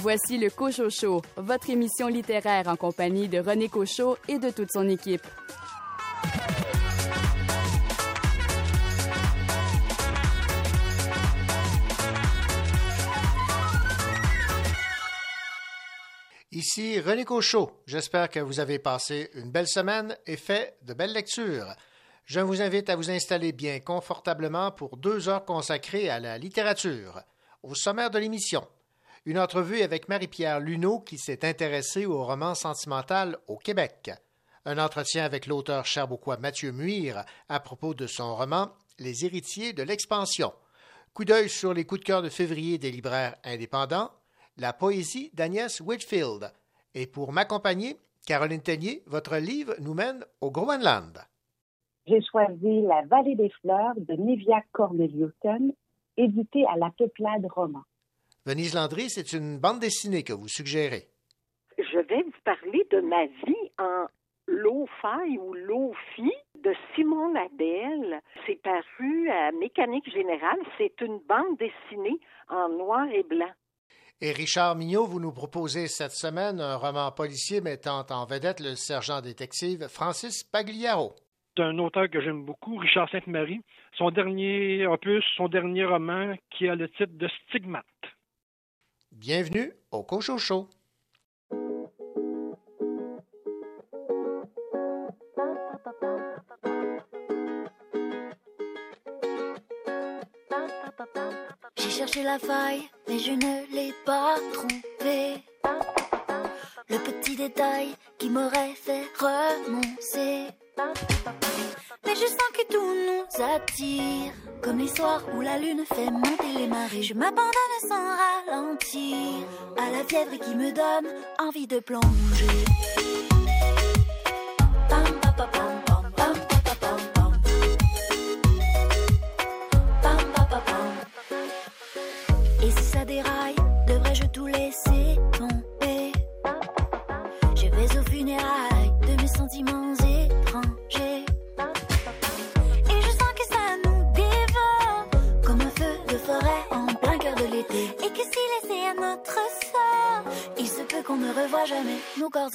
Voici le Cochot Show, votre émission littéraire en compagnie de René Cochot et de toute son équipe. Ici René Cochot. J'espère que vous avez passé une belle semaine et fait de belles lectures. Je vous invite à vous installer bien confortablement pour deux heures consacrées à la littérature. Au sommaire de l'émission, une entrevue avec Marie-Pierre Luneau qui s'est intéressée au roman sentimental au Québec. Un entretien avec l'auteur cherbourgois Mathieu Muir à propos de son roman Les héritiers de l'expansion. Coup d'œil sur les coups de cœur de février des libraires indépendants la poésie d'Agnès Whitfield. Et pour m'accompagner, Caroline Tellier, votre livre nous mène au Groenland. J'ai choisi La vallée des fleurs de Nivia Corneliuson, édité à la Peuplade Roman. Venise Landry, c'est une bande dessinée que vous suggérez. Je vais vous parler de ma vie en Lo-Fi ou Lo-Fi de Simon Labelle. C'est paru à Mécanique Générale. C'est une bande dessinée en noir et blanc. Et Richard Mignot, vous nous proposez cette semaine un roman policier mettant en vedette le sergent détective Francis Pagliaro. C'est un auteur que j'aime beaucoup, Richard Sainte-Marie. Son dernier opus, son dernier roman qui a le titre de Stigmate. Bienvenue au Cochocho. cherché la faille, mais je ne l'ai pas trouvée. Le petit détail qui m'aurait fait remoncer. Mais je sens que tout nous attire. Comme les soirs où la lune fait monter les marées. Je m'abandonne sans ralentir. À la fièvre qui me donne envie de plonger.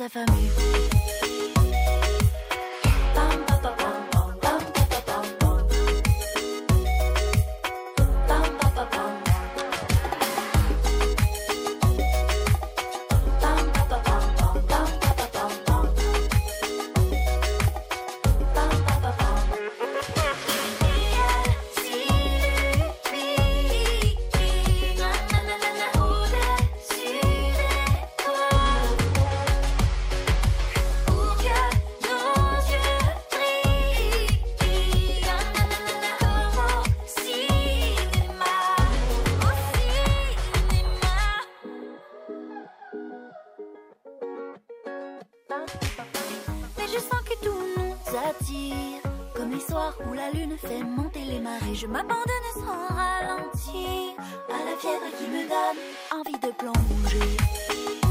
ever meet. Nos corps affamés.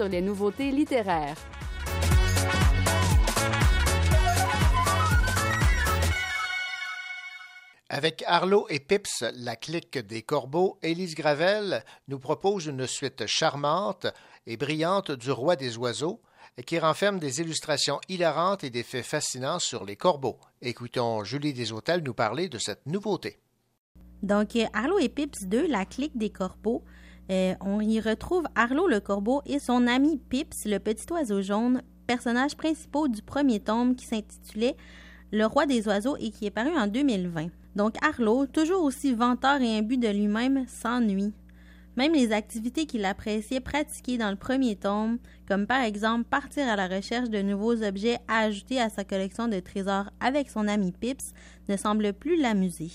Sur les nouveautés littéraires. Avec Arlo et Pips, la clique des corbeaux, Élise Gravel nous propose une suite charmante et brillante du Roi des oiseaux, qui renferme des illustrations hilarantes et des faits fascinants sur les corbeaux. Écoutons Julie Deshôtels nous parler de cette nouveauté. Donc, Arlo et Pips 2, la clique des corbeaux. Euh, on y retrouve Arlo le corbeau et son ami Pips, le petit oiseau jaune, personnages principaux du premier tome qui s'intitulait Le roi des oiseaux et qui est paru en 2020. Donc Arlo, toujours aussi venteur et imbu de lui-même, s'ennuie. Même les activités qu'il appréciait pratiquer dans le premier tome, comme par exemple partir à la recherche de nouveaux objets à ajouter à sa collection de trésors avec son ami Pips, ne semblent plus l'amuser.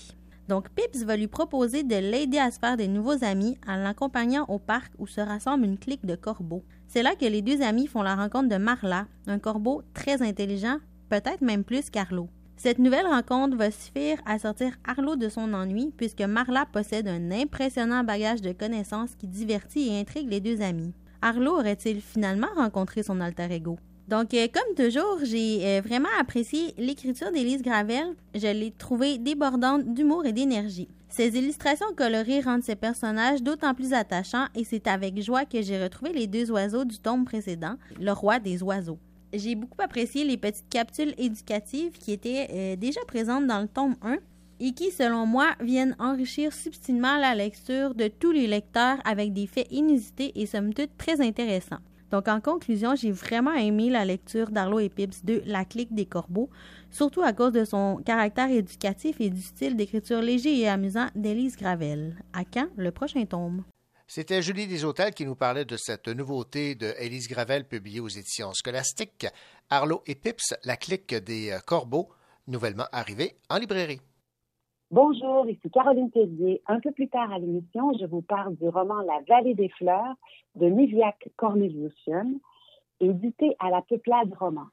Donc Pips va lui proposer de l'aider à se faire des nouveaux amis en l'accompagnant au parc où se rassemble une clique de corbeaux. C'est là que les deux amis font la rencontre de Marla, un corbeau très intelligent, peut-être même plus qu'Arlo. Cette nouvelle rencontre va suffire à sortir Arlo de son ennui puisque Marla possède un impressionnant bagage de connaissances qui divertit et intrigue les deux amis. Arlo aurait-il finalement rencontré son alter ego? Donc, euh, comme toujours, j'ai euh, vraiment apprécié l'écriture d'Élise Gravel. Je l'ai trouvée débordante d'humour et d'énergie. Ces illustrations colorées rendent ces personnages d'autant plus attachants et c'est avec joie que j'ai retrouvé les deux oiseaux du tome précédent, le roi des oiseaux. J'ai beaucoup apprécié les petites capsules éducatives qui étaient euh, déjà présentes dans le tome 1 et qui, selon moi, viennent enrichir subtilement la lecture de tous les lecteurs avec des faits inusités et somme toute très intéressants. Donc, en conclusion, j'ai vraiment aimé la lecture d'Arlo et Pips de La clique des corbeaux, surtout à cause de son caractère éducatif et du style d'écriture léger et amusant d'Élise Gravel. À quand le prochain tome? C'était Julie Deshôtels qui nous parlait de cette nouveauté de Élise Gravel publiée aux éditions scolastiques, Arlo et Pips, La clique des corbeaux, nouvellement arrivée en librairie. Bonjour, ici Caroline Tellier. Un peu plus tard à l'émission, je vous parle du roman La vallée des fleurs de Niviac Corneliusian, édité à la Peuplade Roman.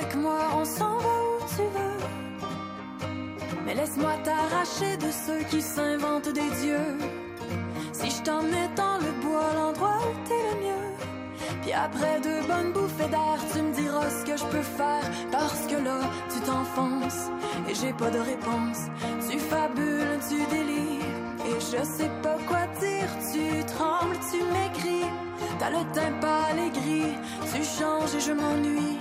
Avec moi On s'en va où tu veux. Mais laisse-moi t'arracher de ceux qui s'inventent des dieux. Si je t'emmène dans le bois, l'endroit où t'es le mieux. Puis après deux bonnes bouffées d'air, tu me diras ce que je peux faire. Parce que là, tu t'enfonces et j'ai pas de réponse. Tu fabules, tu délires et je sais pas quoi dire. Tu trembles, tu m'écris. T'as le teint pâle et. Tu changes et je m'ennuie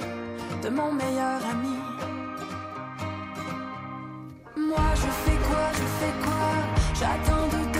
de mon meilleur ami. Moi, je fais quoi, je fais quoi? J'attends de devenir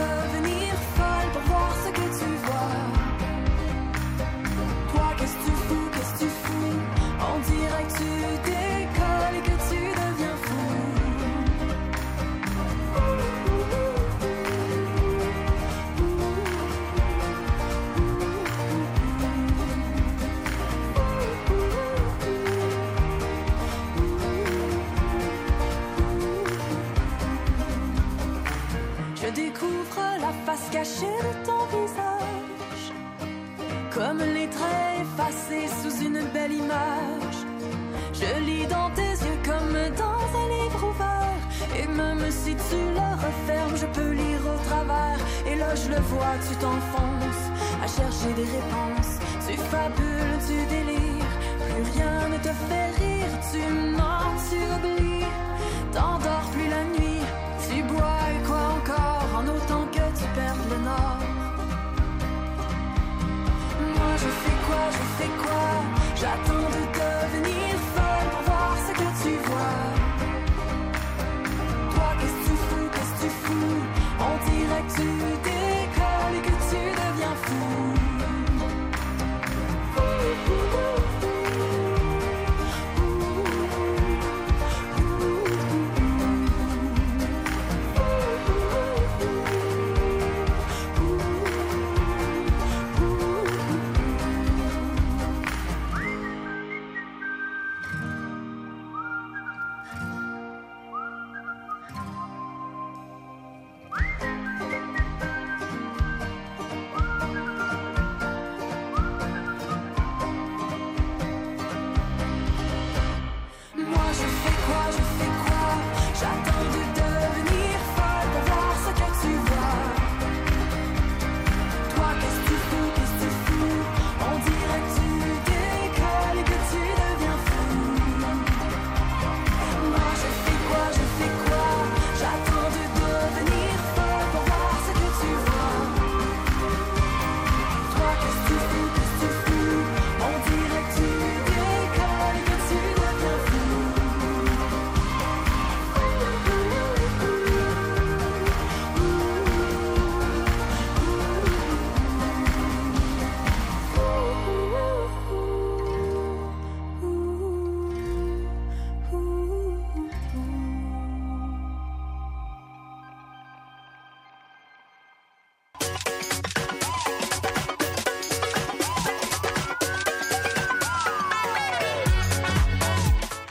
cachée de ton visage, comme les traits effacés sous une belle image. Je lis dans tes yeux comme dans un livre ouvert, et même si tu le refermes, je peux lire au travers. Et là, je le vois, tu t'enfonces à chercher des réponses. Tu fabules, tu délires, plus rien ne te fait rire. Tu mens, tu oublies, t'endors plus la nuit. Tu bois et quoi encore en autant je fais quoi, je fais quoi? J'attends de devenir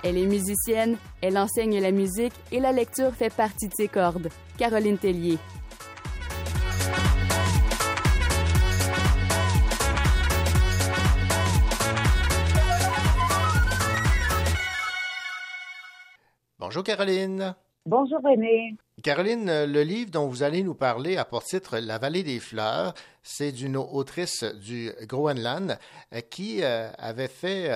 Elle est musicienne, elle enseigne la musique et la lecture fait partie de ses cordes. Caroline Tellier. Bonjour Caroline. Bonjour René. Caroline, euh, le livre dont vous allez nous parler a pour titre La vallée des fleurs. C'est d'une autrice du Groenland euh, qui euh, avait fait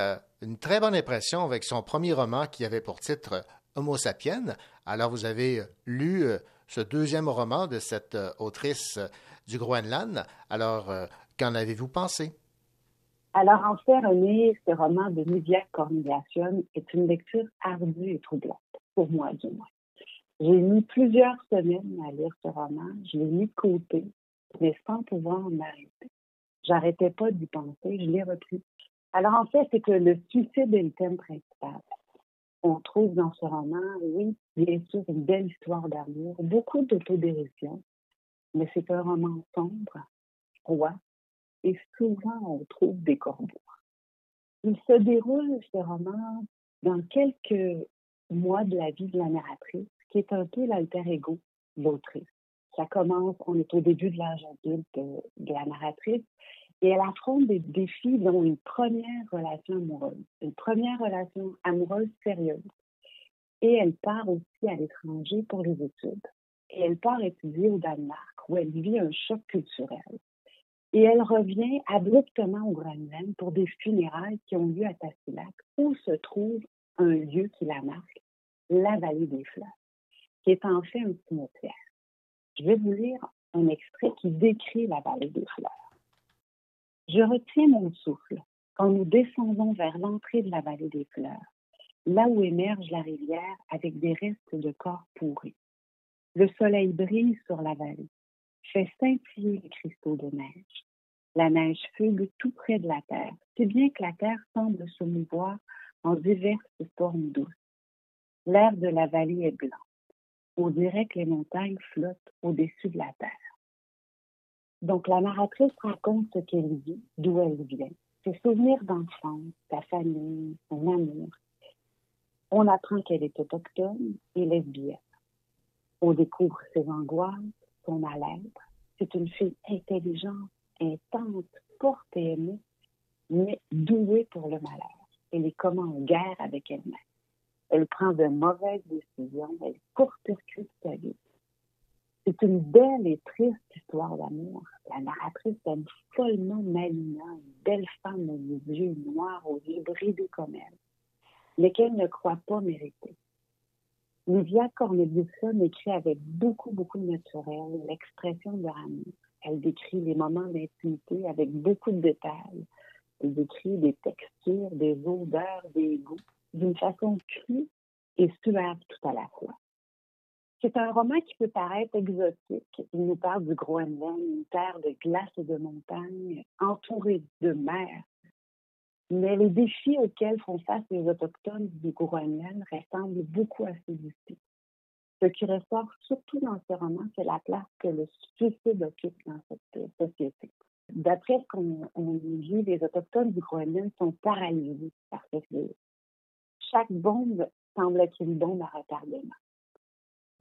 une très bonne impression avec son premier roman qui avait pour titre Homo sapiens. Alors vous avez lu ce deuxième roman de cette autrice du Groenland. Alors, qu'en avez-vous pensé? Alors, en fait, René, ce roman de Nidia Corneliation est une lecture ardue et troublante, pour moi du moins. J'ai mis plusieurs semaines à lire ce roman. Je l'ai mis de côté, mais sans pouvoir m'arrêter. J'arrêtais pas d'y penser, je l'ai repris. Alors, en fait, c'est que le suicide est le thème principal. On trouve dans ce roman, oui, bien sûr, une belle histoire d'amour, beaucoup d'autodérision, mais c'est un roman sombre, froid, et souvent on trouve des corbeaux. Il se déroule, ce roman, dans quelques mois de la vie de la narratrice, qui est un peu l'alter ego de l'autrice. Ça commence, on est au début de l'âge adulte de, la narratrice, et elle affronte des défis dont une première relation amoureuse, une première relation amoureuse sérieuse. Et elle part aussi à l'étranger pour les études. Et elle part étudier au Danemark, où elle vit un choc culturel. Et elle revient abruptement au Groenland pour des funérailles qui ont lieu à Tassilac, où se trouve un lieu qui la marque, la vallée des fleurs qui est en fait un cimetière. Je vais vous lire un extrait qui décrit la vallée des fleurs. Je retiens mon souffle quand nous descendons vers l'entrée de la vallée des fleurs, là où émerge la rivière avec des restes de corps pourris. Le soleil brille sur la vallée, fait scintiller les cristaux de neige. La neige fugue tout près de la terre, si bien que la terre semble se mouvoir en diverses formes douces. L'air de la vallée est blanc on dirait que les montagnes flottent au-dessus de la terre. Donc, la narratrice raconte ce qu'elle vit, d'où elle vient, ses souvenirs d'enfance, sa famille, son amour. On apprend qu'elle est autochtone et lesbienne. On découvre ses angoisses, son mal-être. C'est une fille intelligente, intense, forte et aimée, mais douée pour le malheur. Elle est comme en guerre avec elle-même. Elle prend de mauvaises décisions. Elle court-circuite sa vie. C'est une belle et triste histoire d'amour. La narratrice aime follement Malina, une belle femme aux yeux noirs, aux yeux bridés comme elle, mais qu'elle ne croit pas mériter. Livia Corneliusson écrit avec beaucoup, beaucoup de naturel l'expression de l'amour. Elle décrit les moments d'intimité avec beaucoup de détails. Elle décrit des textures, des odeurs, des goûts d'une façon crue et suave tout à la fois. C'est un roman qui peut paraître exotique. Il nous parle du Groenland, une terre de glace et de montagnes, entourée de mer. Mais les défis auxquels font face les Autochtones du Groenland ressemblent beaucoup à ceux d'ici. Ce qui ressort surtout dans ce roman, c'est la place que le suicide occupe dans cette société. D'après ce qu'on dit, les Autochtones du Groenland sont paralysés par ce chaque bombe semble être une bombe à retardement.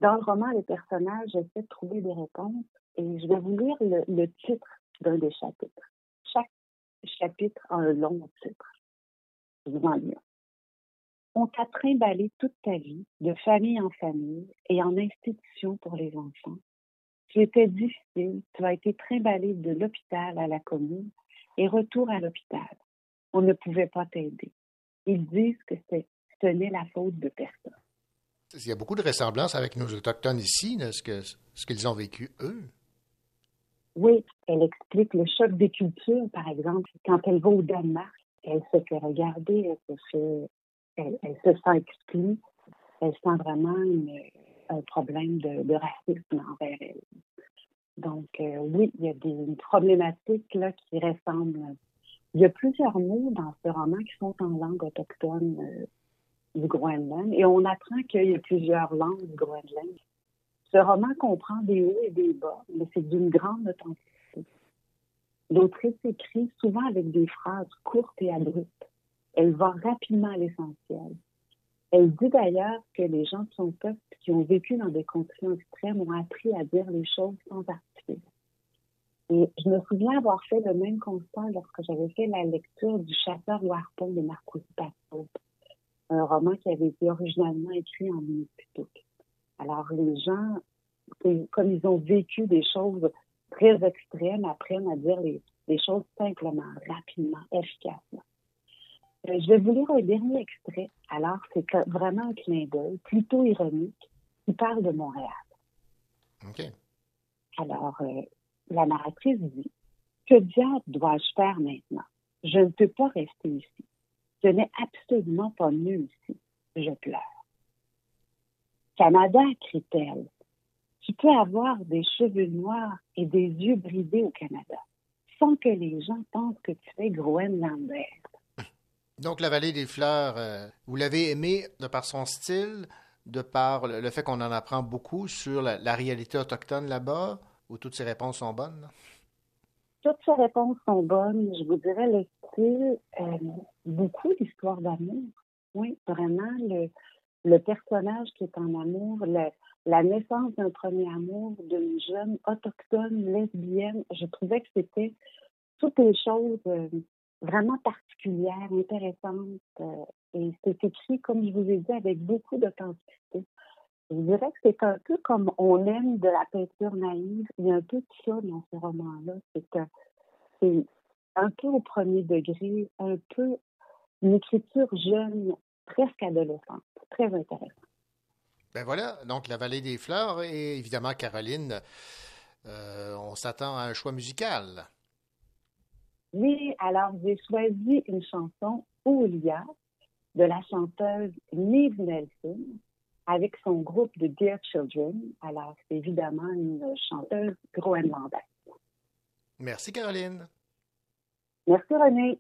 Dans le roman, les personnages essaient de trouver des réponses et je vais vous lire le, titre d'un des chapitres. Chaque chapitre a un long titre. Je vous en. On t'a trimballé toute ta vie, de famille en famille et en institution pour les enfants. Tu étais difficile, tu as été trimballé de l'hôpital à la commune et retour à l'hôpital. On ne pouvait pas t'aider. Ils disent que c'est tenait la faute de personne. Il y a beaucoup de ressemblances avec nos Autochtones ici, ce qu'ils ce ont vécu, eux. Oui, elle explique le choc des cultures, par exemple. Quand elle va au Danemark, elle se fait regarder, elle se, fait, elle, se sent exclue, elle sent vraiment un problème de, racisme envers elle. Donc, euh, oui, il y a des problématiques là, qui ressemblent. Il y a plusieurs mots dans ce roman qui sont en langue autochtone. Euh, du Groenland et on apprend qu'il y a plusieurs langues du Groenland. Ce roman comprend des hauts et des bas, mais c'est d'une grande authenticité. L'autrice écrit souvent avec des phrases courtes et abruptes. Elle va rapidement à l'essentiel. Elle dit d'ailleurs que les gens de son peuple qui ont vécu dans des conditions extrêmes ont appris à dire les choses sans artifice. Et je me souviens avoir fait le même constat lorsque j'avais fait la lecture du Chasseur au harpon de Marcus Pastor, un roman qui avait été originalement écrit en Inupituk. Alors les gens, comme ils ont vécu des choses très extrêmes, apprennent à dire les, les choses simplement, rapidement, efficacement. Euh, je vais vous lire un dernier extrait. Alors, c'est vraiment un clin d'œil, plutôt ironique, qui parle de Montréal. OK. Alors, euh, la narratrice dit Que diable dois-je faire maintenant? Je ne peux pas rester ici. Ce n'est absolument pas mieux ici. Je pleure. Canada, crie-t-elle, tu peux avoir des cheveux noirs et des yeux bridés au Canada, sans que les gens pensent que tu es Groenlander. Donc, La Vallée des Fleurs, euh, vous l'avez aimé de par son style, de par le, fait qu'on en apprend beaucoup sur la, réalité autochtone là-bas, ou toutes ces réponses sont bonnes? Toutes ces réponses sont bonnes. Je vous dirais le style, euh, beaucoup d'histoires d'amour. Oui, vraiment, le, le, personnage qui est en amour, la naissance d'un premier amour d'une jeune autochtone lesbienne, je trouvais que c'était toutes les choses euh, vraiment particulière, intéressante. Euh, et c'est écrit, comme je vous ai dit, avec beaucoup d'authenticité. Je dirais que c'est un peu comme on aime de la peinture naïve. Il y a un peu de ça dans ce roman-là. C'est que c'est un peu au premier degré, un peu une écriture jeune, presque adolescente. Très intéressant. Ben voilà, donc La Vallée des Fleurs et évidemment Caroline, euh, on s'attend à un choix musical. Oui, alors j'ai choisi une chanson, Oulia, de la chanteuse Liv Nelson, avec son groupe de Dear Children. Alors, c'est évidemment une chanteuse groenlandaise. Merci, Caroline. Merci, René.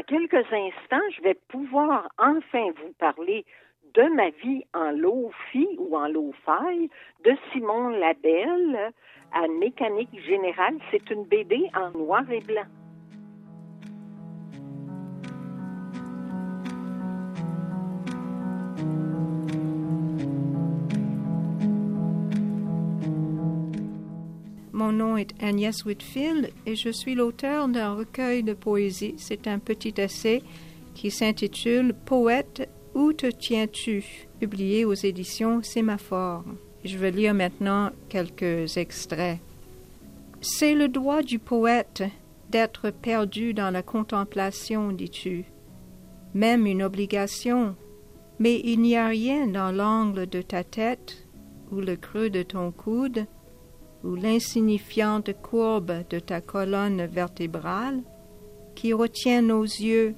Dans quelques instants, je vais pouvoir enfin vous parler de ma vie en low-fi ou en low-fi de Simon Labelle à Mécanique Générale. C'est une BD en noir et blanc. Est Agnès Whitfield et je suis l'auteur d'un recueil de poésie. C'est un petit essai qui s'intitule Poète, où te tiens-tu? Publié aux éditions Sémaphore. Je vais lire maintenant quelques extraits. C'est le droit du poète d'être perdu dans la contemplation, dis-tu. Même une obligation, mais il n'y a rien dans l'angle de ta tête ou le creux de ton coude ou l'insignifiante courbe de ta colonne vertébrale qui retient nos yeux.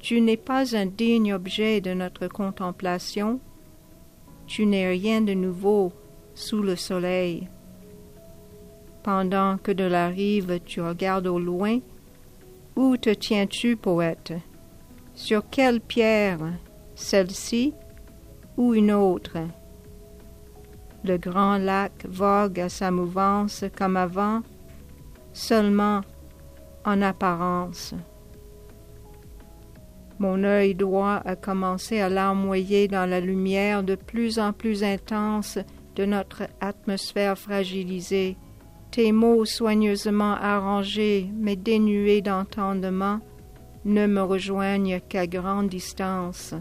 Tu n'es pas un digne objet de notre contemplation, tu n'es rien de nouveau sous le soleil. Pendant que de la rive tu regardes au loin, où te tiens-tu, poète? Sur quelle pierre? Celle-ci ou une autre? Le grand lac vogue à sa mouvance comme avant, seulement en apparence. Mon œil droit a commencé à larmoyer dans la lumière de plus en plus intense de notre atmosphère fragilisée. Tes mots soigneusement arrangés mais dénués d'entendement ne me rejoignent qu'à grande distance.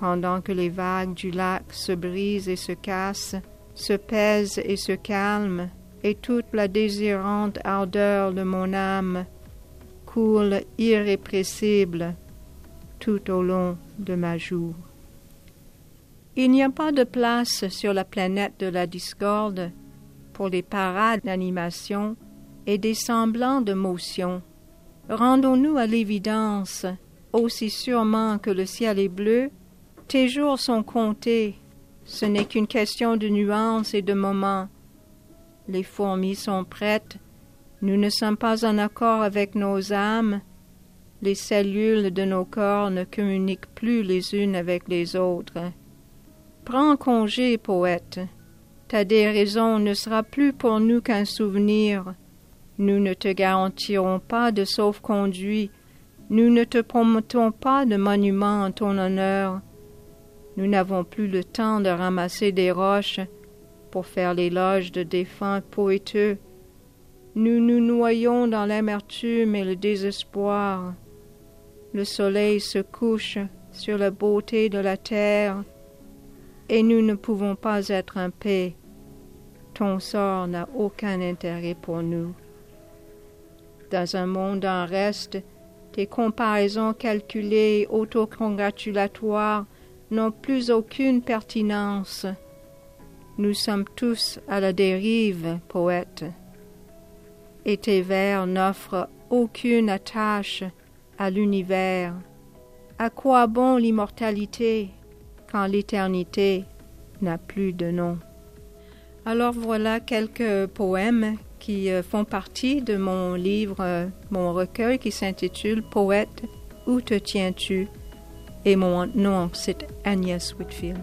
Pendant que les vagues du lac se brisent et se cassent, se pèse et se calme, et toute la désirante ardeur de mon âme coule irrépressible tout au long de ma joue. Il n'y a pas de place sur la planète de la discorde pour les parades d'animation et des semblants de motion. Rendons-nous à l'évidence, aussi sûrement que le ciel est bleu, tes jours sont comptés ce n'est qu'une question de nuances et de moments. Les fourmis sont prêtes. Nous ne sommes pas en accord avec nos âmes. Les cellules de nos corps ne communiquent plus les unes avec les autres. Prends congé, poète. Ta déraison ne sera plus pour nous qu'un souvenir. Nous ne te garantirons pas de sauf-conduit. Nous ne te promettons pas de monument en ton honneur. Nous n'avons plus le temps de ramasser des roches pour faire l'éloge de défunts poéteux. Nous nous noyons dans l'amertume et le désespoir. Le soleil se couche sur la beauté de la terre, et nous ne pouvons pas être en paix. Ton sort n'a aucun intérêt pour nous. Dans un monde en reste, tes comparaisons calculées, autocongratulatoires, n'ont plus aucune pertinence. Nous sommes tous à la dérive, poète, et tes vers n'offrent aucune attache à l'univers. À quoi bon l'immortalité quand l'éternité n'a plus de nom? Alors voilà quelques poèmes qui euh, font partie de mon livre, euh, mon recueil qui s'intitule Poète, où te tiens-tu? Et mon nom, c'est Agnès Whitfield.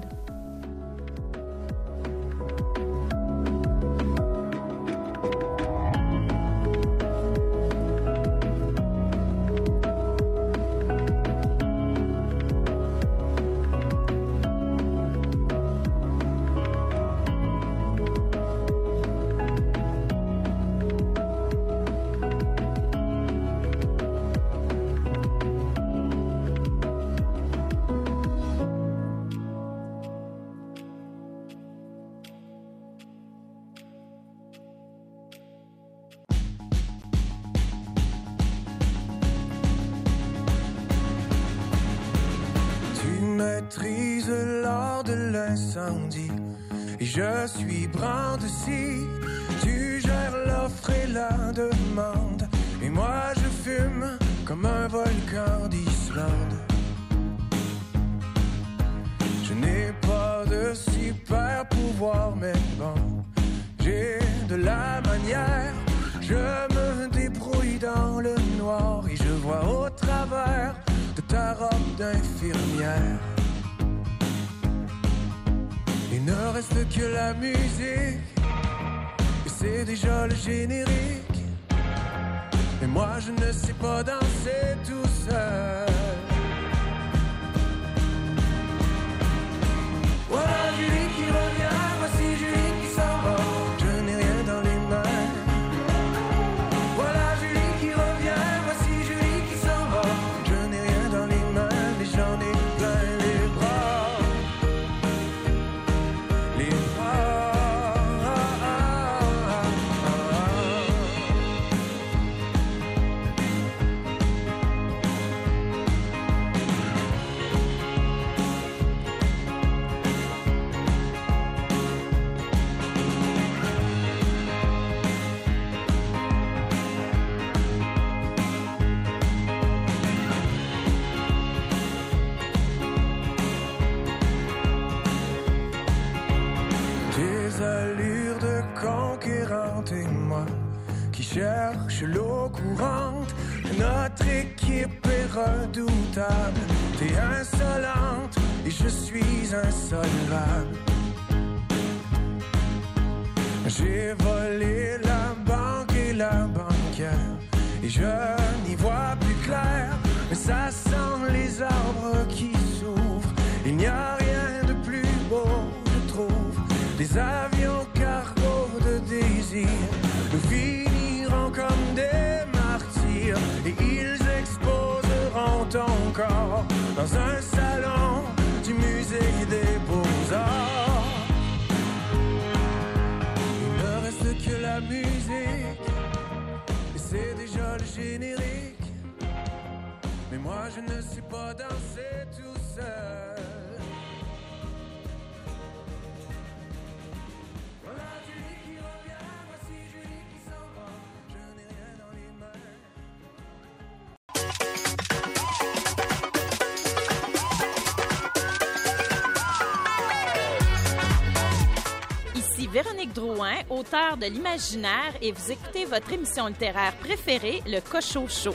Véronique Drouin, auteure de l'imaginaire, et vous écoutez votre émission littéraire préférée, Le Cochot Show.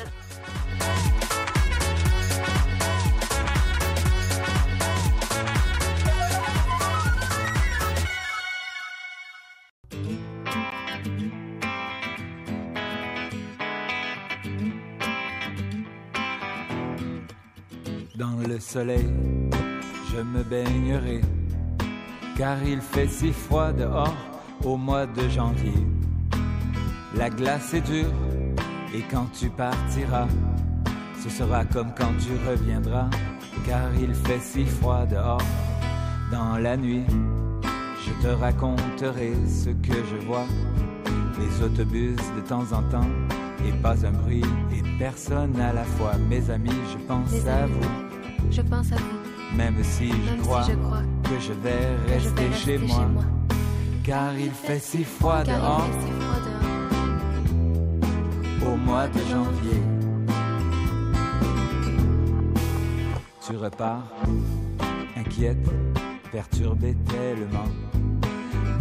Dans le soleil, je me baignerai, car il fait si froid dehors au mois de janvier. La glace est dure, et quand tu partiras, ce sera comme quand tu reviendras, car il fait si froid dehors. Dans la nuit, je te raconterai ce que je vois, les autobus de temps en temps, et pas un bruit, et personne à la fois. Mes amis, je pense à amis, vous. Je pense à vous. Même si Même je si crois, je crois que je vais je rester, chez, moi, chez moi. car il fait si froid dehors au mois de janvier. Tu repars, inquiète, perturbée tellement.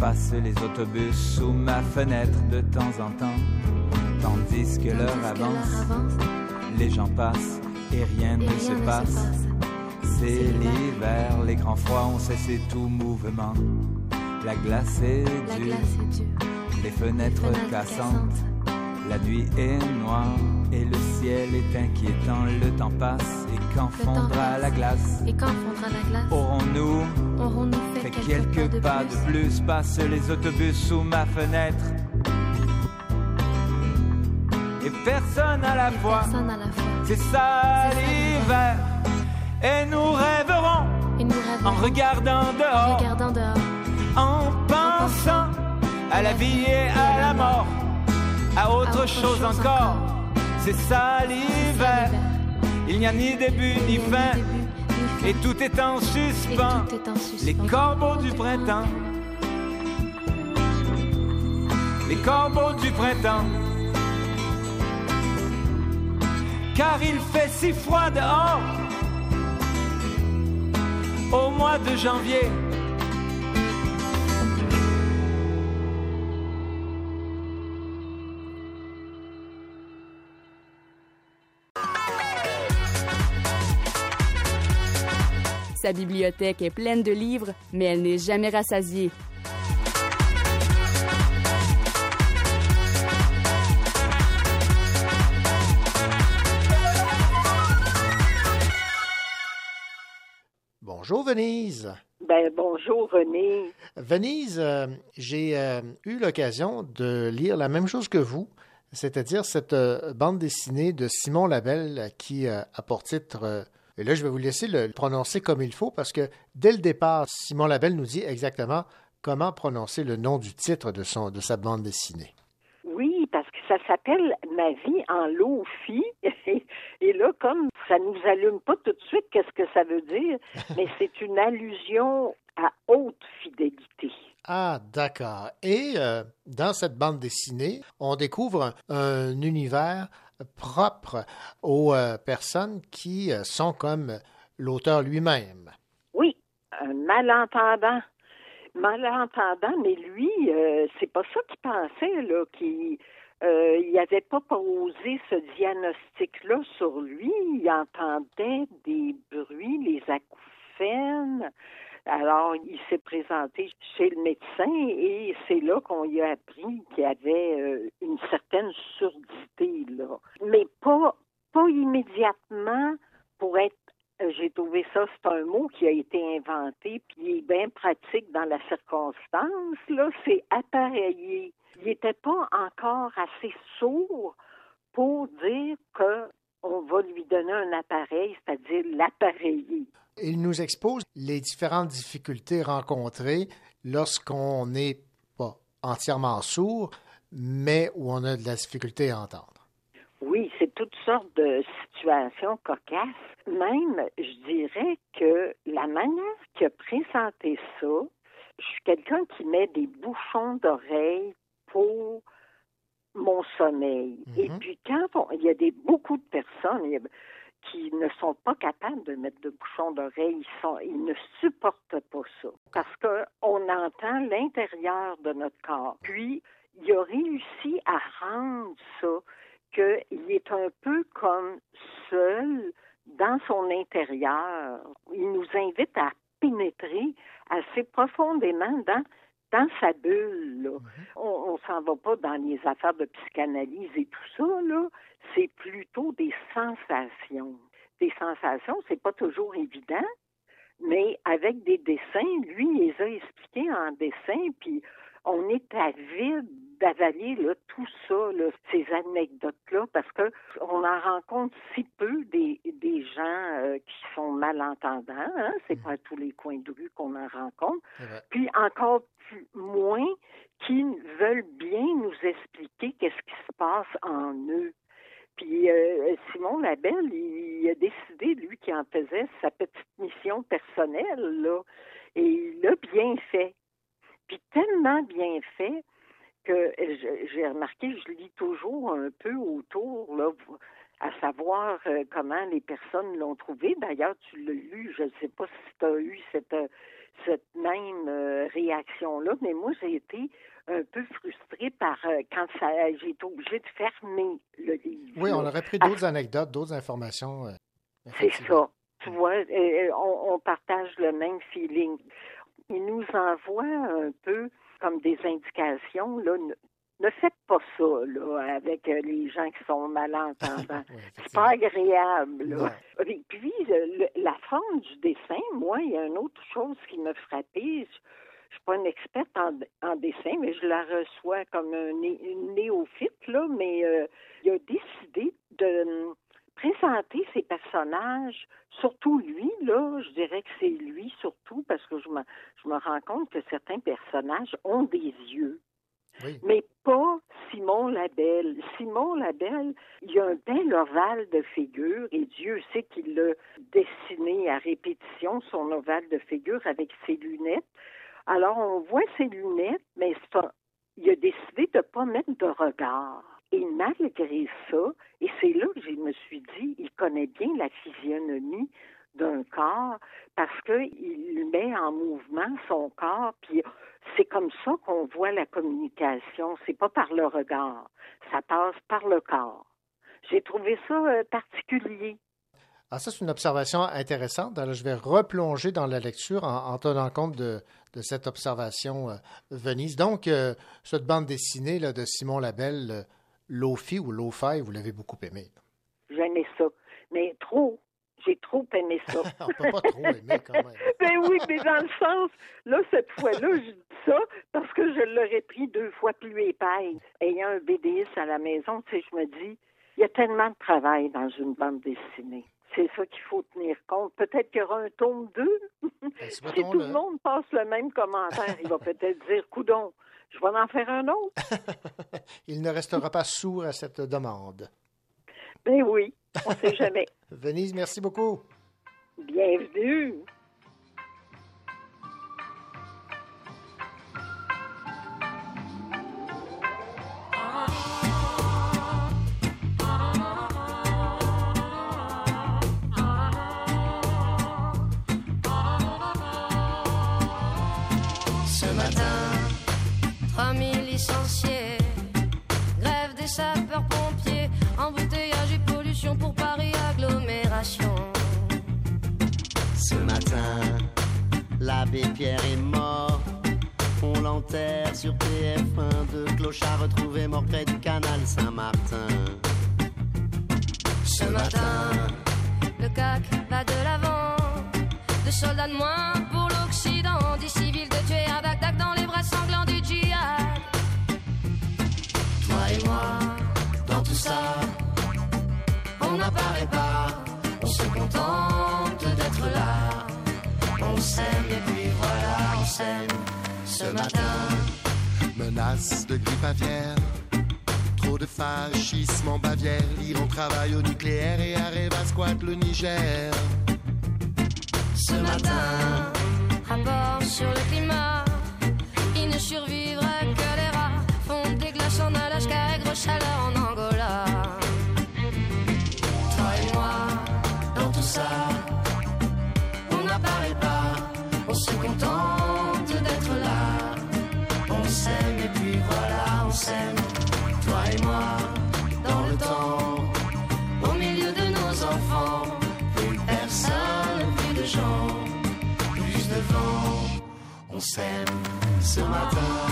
Passe les autobus sous ma fenêtre de temps en temps, tandis que l'heure avance. Les gens passent et rien et ne rien se ne se passe. C'est l'hiver. les grands froids ont cessé tout mouvement. La glace est La dure, glace est dure. les fenêtres, Fenêtres cassantes. La nuit est noire et le ciel est inquiétant. Le temps passe et quand Le fondra la glace? Et quand fondra la glace, Aurons-nous aurons-nous fait, fait quelques, quelques pas de plus? Passent les autobus sous ma fenêtre Et personne à la fois C'est ça, l'hiver Et nous rêverons Et nous rêvons en regardant en dehors. regardant dehors, En pensant à la vie et à la mort. À autre chose encore. C'est ça l'hiver. Il n'y a ni début ni fin. Et tout est en suspens. Tout est en suspens. Les corbeaux du printemps. Les corbeaux du printemps. Car il fait si froid dehors Au mois de janvier Sa bibliothèque est pleine de livres, mais elle n'est jamais rassasiée. Bonjour Venise. Ben bonjour René. Venise, euh, j'ai euh, eu l'occasion de lire la même chose que vous, c'est-à-dire cette euh, bande dessinée de Simon Labelle qui a pour titre, et là je vais vous laisser le prononcer comme il faut parce que dès le départ, Simon Labelle nous dit exactement comment prononcer le nom du titre de, son, de sa bande dessinée. Ça s'appelle Ma vie en Lofi. Et là, comme ça nous allume pas tout de suite qu'est-ce que ça veut dire, mais c'est une allusion à haute fidélité. Ah, d'accord. Et euh, dans cette bande dessinée, on découvre un, un univers propre aux euh, personnes qui euh, sont comme l'auteur lui-même. Oui, un malentendant. Malentendant, mais lui, c'est pas ça qu'il pensait, là, qu'il euh, il n'avait pas posé ce diagnostic-là sur lui. Il entendait des bruits, les acouphènes. Alors, il s'est présenté chez le médecin et c'est là qu'on lui a appris qu'il avait euh, une certaine surdité, là. Mais pas, pas immédiatement pour être j'ai trouvé ça, c'est un mot qui a été inventé, puis il est bien pratique dans la circonstance, là, c'est appareiller. Il n'était pas encore assez sourd pour dire que on va lui donner un appareil, c'est-à-dire l'appareiller. Il nous expose les différentes difficultés rencontrées lorsqu'on n'est pas entièrement sourd, mais où on a de la difficulté à entendre. Oui, toutes sortes de situations cocasses. Même, je dirais que la manière qu'il a présenté ça, je suis quelqu'un qui met des bouchons d'oreilles pour mon sommeil. Et puis quand on- il y a des, beaucoup de personnes qui ne sont pas capables de mettre de bouchons ils, sont, ils ne supportent pas ça. Parce qu'on entend l'intérieur de notre corps. Puis, il a réussi à rendre ça qu'il est un peu comme seul dans son intérieur. Il nous invite à pénétrer assez profondément dans, dans sa bulle. là. On ne s'en va pas dans les affaires de psychanalyse et tout ça, là. C'est plutôt des sensations. Des sensations, c'est pas toujours évident, mais avec des dessins, lui, il les a expliqués en dessin, puis on est avide d'avaler tout ça, là, ces anecdotes-là, parce que on en rencontre si peu des, des gens euh, qui sont malentendants. Hein? C'est pas à tous les coins de rue qu'on en rencontre. Puis encore plus, moins qui veulent bien nous expliquer qu'est-ce qui se passe en eux. Puis euh, Simon Labelle, il, a décidé, lui, qui en faisait sa petite mission personnelle, là, et il l'a bien fait. Puis tellement bien fait que j'ai remarqué, je lis toujours un peu autour, là, à savoir euh, comment les personnes l'ont trouvé. D'ailleurs, tu l'as lu, je ne sais pas si tu as eu cette, euh, cette même euh, réaction-là, mais moi, j'ai été un peu frustrée par euh, quand ça, j'ai été obligée de fermer le livre. Oui, on aurait pris À d'autres anecdotes, d'autres informations. c'est ça. Tu vois, on, on partage le même feeling. Il nous envoie un peu comme des indications. Là, ne, ne faites pas ça là, avec euh, les gens qui sont malentendants. c'est pas agréable. Là. Et puis, le- la forme du dessin, moi, il y a une autre chose qui me frappait. Je, suis pas une experte en, en dessin, mais je la reçois comme un une néophyte, là, mais euh, il a décidé de présenter ses personnages, surtout lui, là, je dirais que c'est lui surtout, parce que je me, je me rends compte que certains personnages ont des yeux. Mais pas Simon Labelle. Simon Labelle, il a un bel ovale de figure et Dieu sait qu'il l'a dessiné à répétition, son ovale de figure avec ses lunettes. Alors, on voit ses lunettes, mais un- il a décidé de ne pas mettre de regard. Et malgré ça, et c'est là que je me suis dit, il connaît bien la physionomie d'un corps parce qu'il met en mouvement son corps, puis c'est comme ça qu'on voit la communication. C'est pas par le regard, ça passe par le corps. J'ai trouvé ça euh, particulier. Ah, ça, c'est une observation intéressante. Alors, je vais replonger dans la lecture en, en tenant compte de, de cette observation, euh, Venise. Donc, euh, cette bande dessinée là, de Simon Labelle, Lofi ou Lo-Fi, vous l'avez beaucoup aimé. J'aimais ça. Mais trop. J'ai trop aimé ça. On peut pas trop aimer quand même. ben oui, mais dans le sens, là, cette fois-là, je dis ça parce que je l'aurais pris deux fois plus épaisse. Ayant un BDiste à la maison, tu sais, je me dis, il y a tellement de travail dans une bande dessinée. C'est ça qu'il faut tenir compte. Peut-être qu'il y aura un tome 2. si mettons tout le- le monde passe le même commentaire, il va peut-être dire, coudon, je vais en faire un autre. Il ne restera pas sourd à cette demande. Ben oui, on sait jamais. Venise, merci beaucoup. Bienvenue. 3000 licenciés, grève des sapeurs-pompiers, embouteillage et pollution pour Paris agglomération. Ce matin, l'abbé Pierre est mort. On l'enterre sur TF1. Deux clochards retrouvés morts près du canal Saint-Martin. Ce matin, le CAC va de l'avant. De soldats de moins pour l'Occident, des civils de tuer à Bagdad et moi, dans tout ça, on n'apparaît pas, on se contente d'être là. On s'aime et puis voilà, on s'aime ce matin. Menace de grippe aviaire. Trop de fascisme en Bavière. L'Iran travaille au nucléaire et Areva squatte le Niger. Ce matin, rapport sur le climat. Il ne survivra Chaleur en Angola. Toi et moi, dans tout ça, on n'apparaît pas. On se contente d'être là. On s'aime et puis voilà, on s'aime. Toi et moi, dans le temps, au milieu de nos enfants. Plus personne, plus de gens, plus de vent. On s'aime ce matin.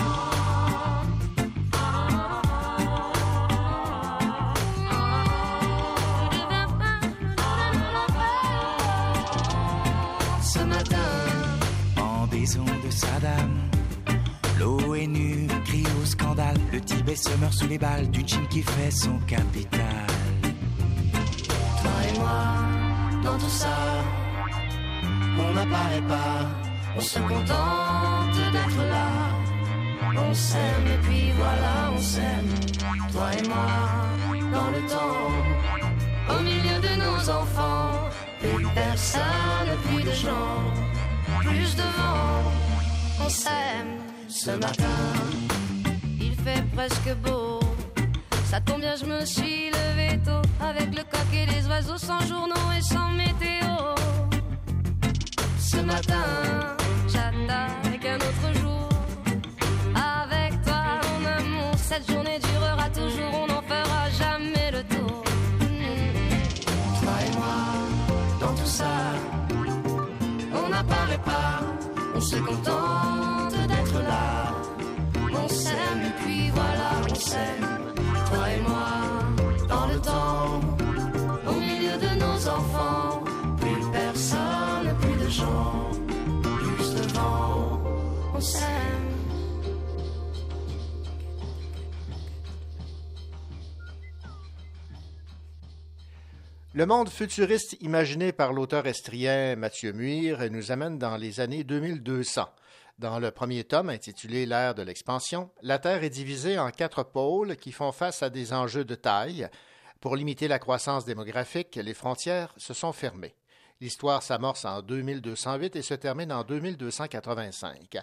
Le Tibet se meurt sous les balles d'une Chine qui fait son capital. toi et moi, dans tout ça, on n'apparaît pas. On se contente d'être là. On s'aime et puis voilà, on s'aime. Toi et moi, dans le temps, au milieu de nos enfants. Plus personne, plus de gens, plus de vent. On s'aime ce matin. Presque beau. Ça tombe bien, je me suis levé tôt avec le coq et les oiseaux sans journaux et sans météo. Ce matin, j'attaque un autre jour. Avec toi, mon amour, cette journée durera toujours, on n'en fera jamais le tour. Mm. Toi et moi, dans tout ça, on n'apparaît pas, on se contente s'aime et puis voilà, on s'aime. Toi et moi, dans le temps, au milieu de nos enfants, plus personne, plus de gens, plus de vent, on s'aime. Le monde futuriste imaginé par l'auteur estrien Mathieu Muir nous amène dans les années 2200. Dans le premier tome, intitulé L'ère de l'expansion, la Terre est divisée en quatre pôles qui font face à des enjeux de taille. Pour limiter la croissance démographique, les frontières se sont fermées. L'histoire s'amorce en 2208 et se termine en 2285.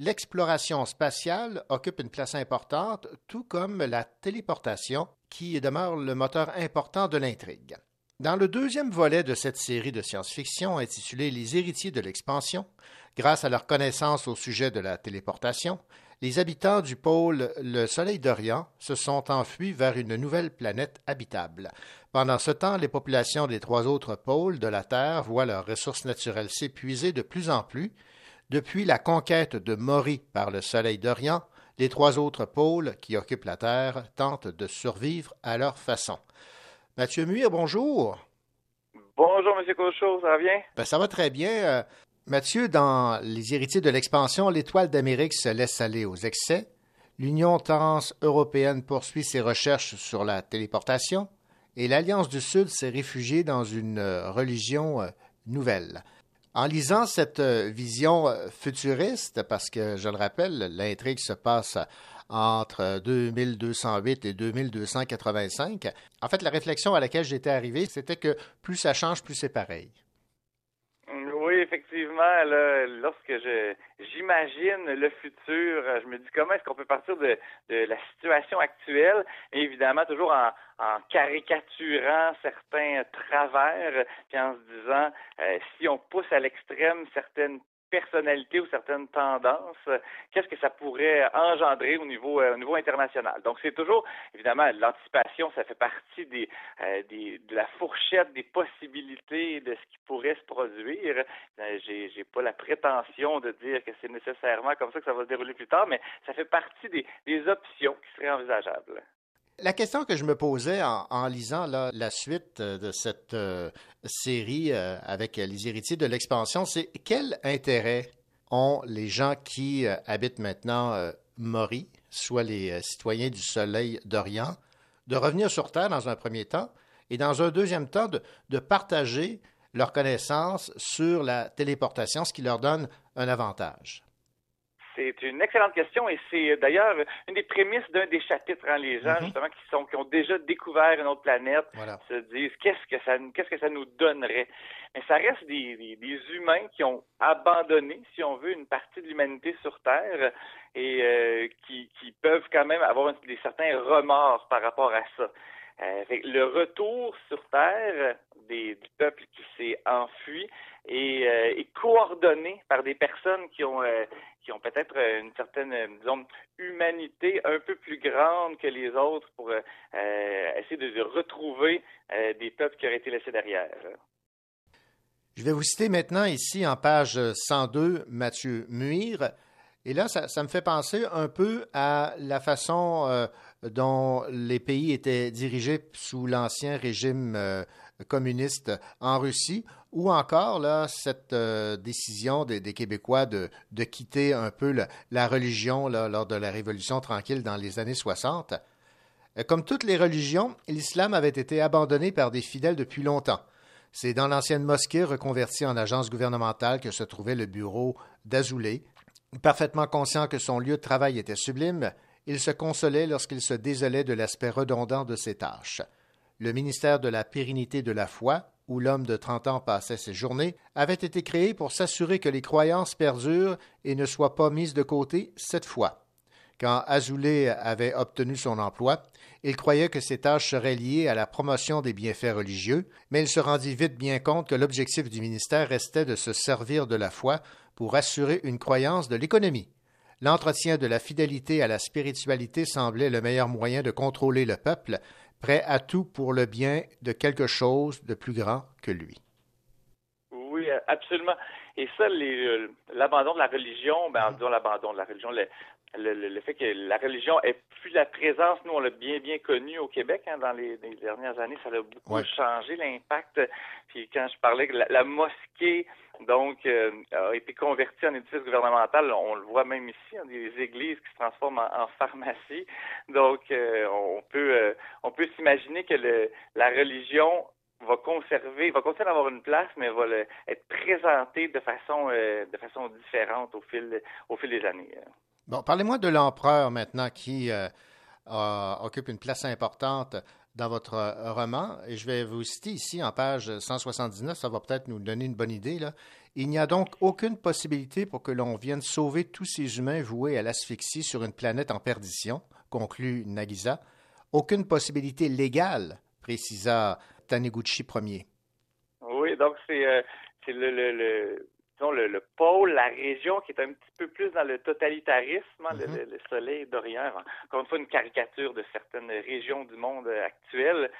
L'exploration spatiale occupe une place importante, tout comme la téléportation, qui demeure le moteur important de l'intrigue. Dans le deuxième volet de cette série de science-fiction intitulée Les héritiers de l'expansion, grâce à leur connaissance au sujet de la téléportation, les habitants du pôle Le Soleil d'Orient se sont enfuis vers une nouvelle planète habitable. Pendant ce temps, les populations des trois autres pôles de la Terre voient leurs ressources naturelles s'épuiser de plus en plus. Depuis la conquête de Maury par le Soleil d'Orient, les trois autres pôles qui occupent la Terre tentent de survivre à leur façon. Mathieu Muir, bonjour. Bonjour, M. Cochot, ça va bien? Ben, ça va très bien. Euh, Mathieu, dans Les héritiers de l'expansion, l'étoile d'Amérique se laisse aller aux excès. L'Union trans-européenne poursuit ses recherches sur la téléportation et l'Alliance du Sud s'est réfugiée dans une euh, religion euh, nouvelle. En lisant cette vision futuriste, parce que je le rappelle, l'intrigue se passe entre 2208 et 2285. En fait, la réflexion à laquelle j'étais arrivé, c'était que plus ça change, plus c'est pareil. Oui, effectivement, lorsque j'imagine le futur, je me dis comment est-ce qu'on peut partir de, la situation actuelle, évidemment toujours en, caricaturant certains travers, puis en se disant euh, si on pousse à l'extrême certaines personnalité ou certaines tendances, qu'est-ce que ça pourrait engendrer au niveau, euh, au niveau international? Donc, c'est toujours, évidemment, l'anticipation, ça fait partie euh, de la fourchette des possibilités de ce qui pourrait se produire. Euh, j'ai, j'ai pas la prétention de dire que c'est nécessairement comme ça que ça va se dérouler plus tard, mais ça fait partie des options qui seraient envisageables. La question que je me posais en, lisant la suite euh, de cette euh, série euh, avec les héritiers de l'expansion, c'est quel intérêt ont les gens qui habitent maintenant Maury, soit les citoyens du Soleil d'Orient, de revenir sur Terre dans un premier temps et dans un deuxième temps de partager leurs connaissances sur la téléportation, ce qui leur donne un avantage? C'est une excellente question et c'est d'ailleurs une des prémices d'un des chapitres. Hein, les gens, mhm. justement, qui, sont, qui ont déjà découvert une autre planète se disent qu'est-ce que ça, qu'est-ce que ça nous donnerait? Mais ça reste des, des, humains qui ont abandonné, si on veut, une partie de l'humanité sur Terre et euh, qui, qui peuvent quand même avoir des certains remords par rapport à ça. Euh, le retour sur Terre des, du peuple qui s'est enfui est, euh, coordonné par des personnes qui ont, euh, qui ont peut-être une certaine disons, humanité un peu plus grande que les autres pour essayer de, retrouver des peuples qui auraient été laissés derrière. Je vais vous citer maintenant ici en page 102 Mathieu Muir. Et là, ça, me fait penser un peu à la façon dont les pays étaient dirigés sous l'ancien régime euh, communiste en Russie, ou encore là, cette euh, décision des, Québécois de, quitter un peu la religion lors de la Révolution tranquille dans les années 60. Euh, comme toutes les religions, l'islam avait été abandonné par des fidèles depuis longtemps. C'est dans l'ancienne mosquée reconvertie en agence gouvernementale que se trouvait le bureau d'Azoulay. Parfaitement conscient que son lieu de travail était sublime, il se consolait lorsqu'il se désolait de l'aspect redondant de ses tâches. Le ministère de la pérennité de la foi, où l'homme de trente ans passait ses journées, avait été créé pour s'assurer que les croyances perdurent et ne soient pas mises de côté cette fois. Quand Azoulay avait obtenu son emploi, il croyait que ses tâches seraient liées à la promotion des bienfaits religieux, mais il se rendit vite bien compte que l'objectif du ministère restait de se servir de la foi pour assurer une croyance de l'économie. L'entretien de la fidélité à la spiritualité semblait le meilleur moyen de contrôler le peuple, prêt à tout pour le bien de quelque chose de plus grand que lui. Oui, absolument. Et ça, l'abandon de la religion, ben, disons l'abandon de la religion, le, fait que la religion ait plus la présence, nous on l'a bien bien connu au Québec hein, dans les, dernières années, ça a beaucoup changé l'impact. Puis quand je parlais que la mosquée donc, euh, a été converti en édifice gouvernemental. On le voit même ici, hein, des églises qui se transforment en, pharmacie. Donc, euh, on peut euh, on peut s'imaginer que le, la religion va conserver, va continuer d'avoir une place, mais va être présentée de façon de façon différente au fil au fil des années. Bon, parlez-moi de l'empereur maintenant qui occupe une place importante dans votre euh, roman, et je vais vous citer ici en page 179, ça va peut-être nous donner une bonne idée. Il n'y a donc aucune possibilité pour que l'on vienne sauver tous ces humains voués à l'asphyxie sur une planète en perdition, conclut Nagisa. Aucune possibilité légale, précisa Taniguchi Ier. Oui, donc c'est euh, c'est le, le, le, disons le, le, pôle, la région qui est un petit peu plus dans le totalitarisme, hein, mm-hmm. le, le, soleil d'Orient. Encore une fois, une caricature de certaines régions du monde actuelles.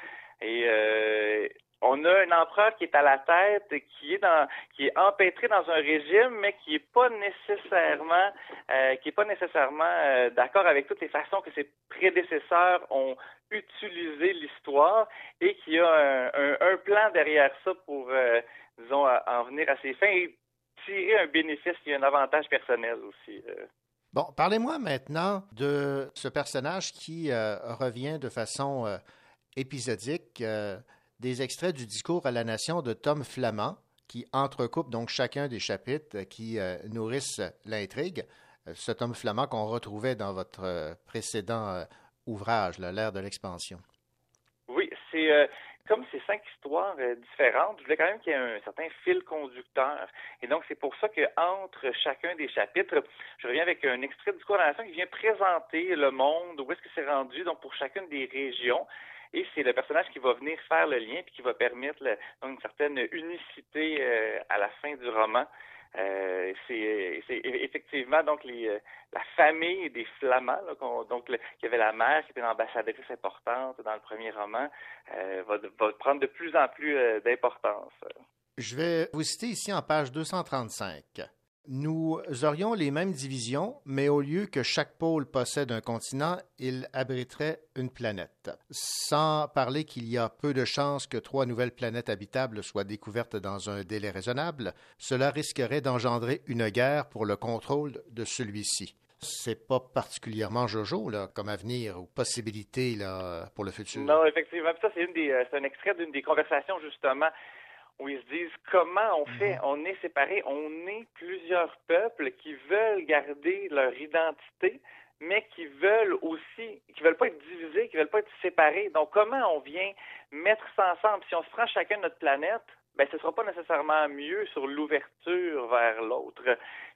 Et euh, on a un empereur qui est à la tête, qui est dans, qui est empêtré dans un régime, mais qui est pas nécessairement, euh, qui est pas nécessairement euh, d'accord avec toutes les façons que ses prédécesseurs ont utilisé l'histoire et qui a un, un, un, plan derrière ça pour, euh, disons, en venir à ses fins et tirer un bénéfice qui a un avantage personnel aussi. Euh. Bon, parlez-moi maintenant de ce personnage qui revient de façon épisodique des extraits du discours à la nation de Tom Flamand, qui entrecoupe donc chacun des chapitres qui euh, nourrissent l'intrigue. Euh, ce Tom Flamand qu'on retrouvait dans votre euh, précédent ouvrage, L'ère de l'expansion. Oui, c'est comme ces cinq histoires différentes, je voulais quand même qu'il y ait un certain fil conducteur. Et donc, c'est pour ça qu'entre chacun des chapitres, je reviens avec un extrait du discours à la qui vient présenter le monde, où est-ce que c'est rendu, donc pour chacune des régions. Et c'est le personnage qui va venir faire le lien puis qui va permettre une certaine unicité euh, à la fin du roman. Euh, c'est effectivement donc euh, la famille des Flamands, donc il y avait la mère qui était l'ambassadrice importante dans le premier roman, va, va, prendre de plus en plus d'importance. Je vais vous citer ici en page 235. Nous aurions les mêmes divisions, mais au lieu que chaque pôle possède un continent, il abriterait une planète. Sans parler qu'il y a peu de chances que trois nouvelles planètes habitables soient découvertes dans un délai raisonnable, cela risquerait d'engendrer une guerre pour le contrôle de celui-ci. C'est pas particulièrement Jojo comme avenir ou possibilité pour le futur. Non, effectivement. Ça, euh, un extrait d'une des conversations justement où ils se disent comment on fait, mhm. on est séparés, on est plusieurs peuples qui veulent garder leur identité, mais qui veulent aussi, qui veulent pas être divisés, qui veulent pas être séparés. Donc comment on vient mettre ça ensemble? Si on se prend chacun notre planète, ben ce sera pas nécessairement mieux sur l'ouverture vers l'autre.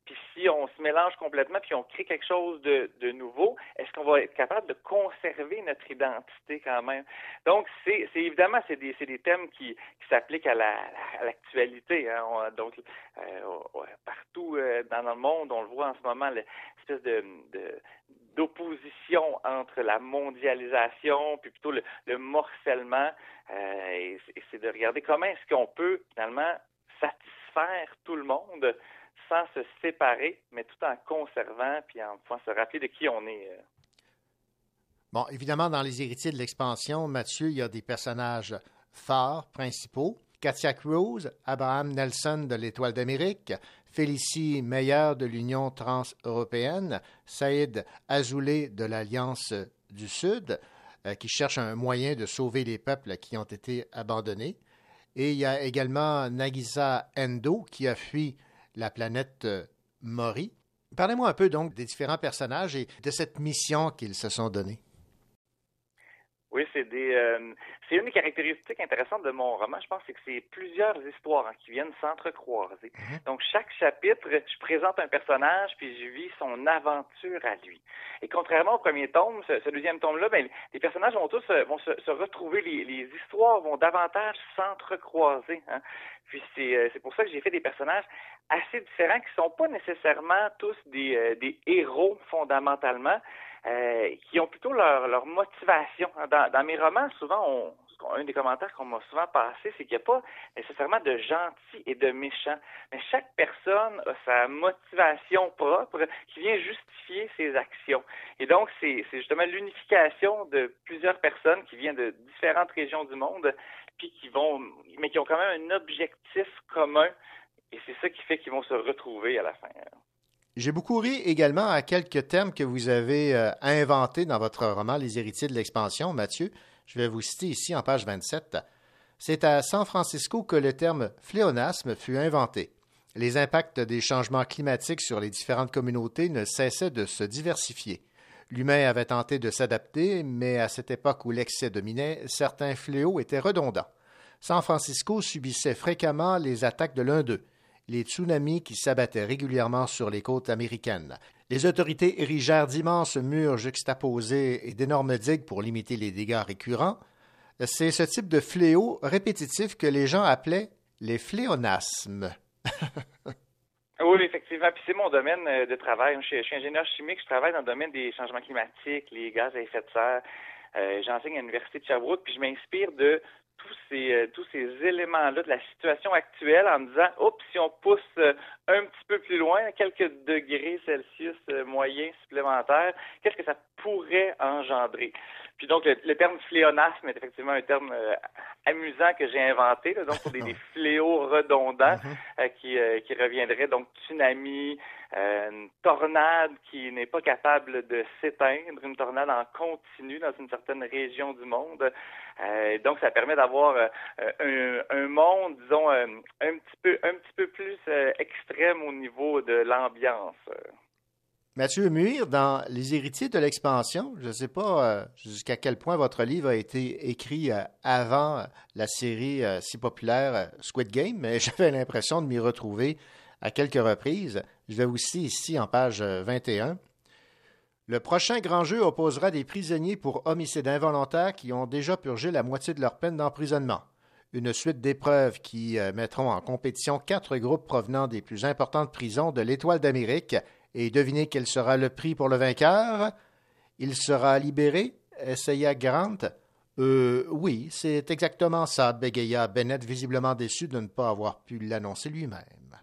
Puis si on se mélange complètement puis on crée quelque chose de, de nouveau, est-ce qu'on va être capable de conserver notre identité quand même? Donc c'est, évidemment c'est des thèmes qui, s'appliquent à la l'actualité. Hein. donc euh, partout euh, dans le monde, on le voit en ce moment l'espèce d'opposition entre la mondialisation puis plutôt le, le morcellement euh, et, c'est de regarder comment est-ce qu'on peut finalement satisfaire tout le monde sans se séparer, mais tout en conservant puis en pouvant se rappeler de qui on est. Euh. Bon, évidemment, dans Les Héritiers de l'Expansion, Mathieu, il y a des personnages forts, principaux. Katia Cruz, Abraham Nelson de l'Étoile d'Amérique, Félicie Meyer de l'Union transeuropéenne, Saïd Azoulay de l'Alliance du Sud, euh, qui cherche un moyen de sauver les peuples qui ont été abandonnés. Et il y a également Nagisa Endo qui a fui la planète euh, Mori. Parlez-moi un peu donc des différents personnages et de cette mission qu'ils se sont donnés. Oui, c'est des, euh, c'est une des caractéristiques intéressantes de mon roman. Je pense que c'est plusieurs histoires hein, qui viennent s'entrecroiser. Mhm. Donc chaque chapitre, je présente un personnage puis je vis son aventure à lui. Et contrairement au premier tome, ce, deuxième tome-là, ben, les personnages vont tous euh, vont se, retrouver, les, les, histoires vont davantage s'entrecroiser. Hein. Puis c'est, euh, c'est pour ça que j'ai fait des personnages assez différents qui sont pas nécessairement tous des, des héros fondamentalement, euh, qui ont plutôt leur, leur motivation. Dans, dans mes romans, souvent, on, un des commentaires qu'on m'a souvent passé, c'est qu'il n'y a pas nécessairement de gentils et de méchants, mais chaque personne a sa motivation propre qui vient justifier ses actions. Et donc, c'est justement l'unification de plusieurs personnes qui viennent de différentes régions du monde, puis qui vont, mais qui ont quand même un objectif commun, et c'est ça qui fait qu'ils vont se retrouver à la fin. J'ai beaucoup ri également à quelques thèmes que vous avez euh, inventés dans votre roman Les héritiers de l'expansion, Mathieu. Je vais vous citer ici en page 27. C'est à San Francisco que le terme fléonasme fut inventé. Les impacts des changements climatiques sur les différentes communautés ne cessaient de se diversifier. L'humain avait tenté de s'adapter, mais à cette époque où l'excès dominait, certains fléaux étaient redondants. San Francisco subissait fréquemment les attaques de l'un d'eux les tsunamis qui s'abattaient régulièrement sur les côtes américaines. Les autorités érigèrent d'immenses murs juxtaposés et d'énormes digues pour limiter les dégâts récurrents. c'est ce type de fléau répétitif que les gens appelaient les fléonasmes. Oui, effectivement. Puis c'est mon domaine euh, de travail. Je suis, je suis, ingénieur chimique. Je travaille dans le domaine des changements climatiques, les gaz à effet de serre. Euh, J'enseigne à l'Université de Sherbrooke, puis je m'inspire de tous ces, euh, tous ces éléments-là de la situation actuelle en disant, oups, si on pousse euh, un petit peu plus loin, quelques degrés Celsius euh, moyens supplémentaires, qu'est-ce que ça pourrait engendrer? Puis donc, le, le terme fléonasme est effectivement un terme euh, amusant que j'ai inventé, là, donc pour des, des fléaux redondants euh, qui, euh, qui reviendraient, donc tsunami, euh, une tornade qui n'est pas capable de s'éteindre, une tornade en continu dans une certaine région du monde. Euh, donc, ça permet d'avoir euh, un, un, monde, disons, euh, un petit peu, un petit peu plus euh, extrême au niveau de l'ambiance. Mathieu Muir, dans Les héritiers de l'expansion, je ne sais pas euh, jusqu'à quel point votre livre a été écrit euh, avant la série euh, si populaire Squid Game, mais j'avais l'impression de m'y retrouver à quelques reprises. Je vais aussi ici en page 21. Le prochain grand jeu opposera des prisonniers pour homicide involontaire qui ont déjà purgé la moitié de leur peine d'emprisonnement. Une suite d'épreuves qui mettront en compétition quatre groupes provenant des plus importantes prisons de l'Étoile d'Amérique et devinez quel sera le prix pour le vainqueur? Il sera libéré? essaya Grant. Euh, oui, c'est exactement ça, bégaya Bennett, visiblement déçu de ne pas avoir pu l'annoncer lui-même.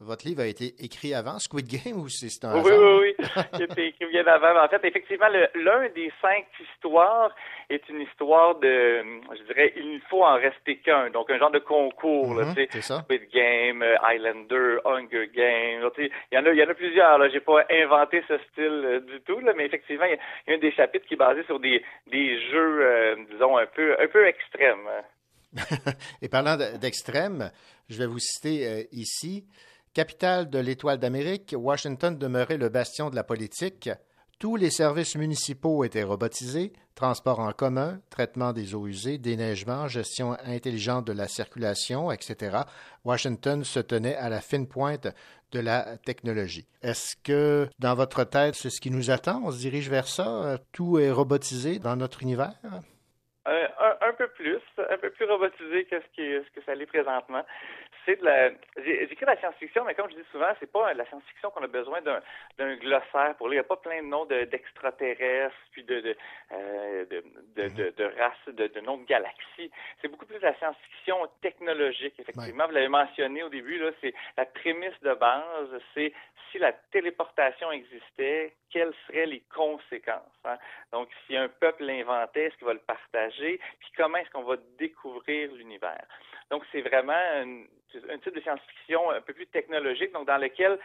Votre livre a été écrit avant Squid Game ou c'est un Oui, oui, oui. Il a été écrit bien avant. En fait, effectivement, l'un des cinq histoires est une histoire de, je dirais, il ne faut en rester qu'un. Donc, un genre de concours, Mhm, là, tu c'est sais. ça. Squid Game, euh, Highlander, Hunger Game. là, tu sais. Il y en a, il y en a plusieurs, là. J'ai pas inventé ce style euh, du tout, là, mais effectivement, il y, a, il y a un des chapitres qui est basé sur des, des jeux, euh, disons, un peu, un peu extrêmes. Et parlant de- d'extrême, je vais vous citer euh, ici. Capitale de l'Étoile d'Amérique, Washington demeurait le bastion de la politique. Tous les services municipaux étaient robotisés, transport en commun, traitement des eaux usées, déneigement, gestion intelligente de la circulation, etc. Washington se tenait à la fine pointe de la technologie. Est-ce que dans votre tête, c'est ce qui nous attend? On se dirige vers ça? Euh, Tout est robotisé dans notre univers? Un, un, peu plus, plus robotisé que ce, qui, ce que ça l'est présentement. C'est de la. J'écris de la science-fiction, mais comme je dis souvent, c'est pas la science-fiction qu'on a besoin d'un glossaire pour lire. Il n'y a pas plein de noms de- d'extraterrestres, puis de de, euh, de, de, de, de races, de, de noms de galaxies. C'est beaucoup plus de la science-fiction technologique, effectivement. Vous l'avez mentionné au début, là, c'est la prémisse de base, c'est si la téléportation existait, quelles seraient les conséquences. hein? Donc, si un peuple l'inventait, est-ce qu'il va le partager? Puis comment est-ce qu'on va découvrir l'univers? Donc, c'est vraiment un type de science-fiction un peu plus technologique, donc dans lequel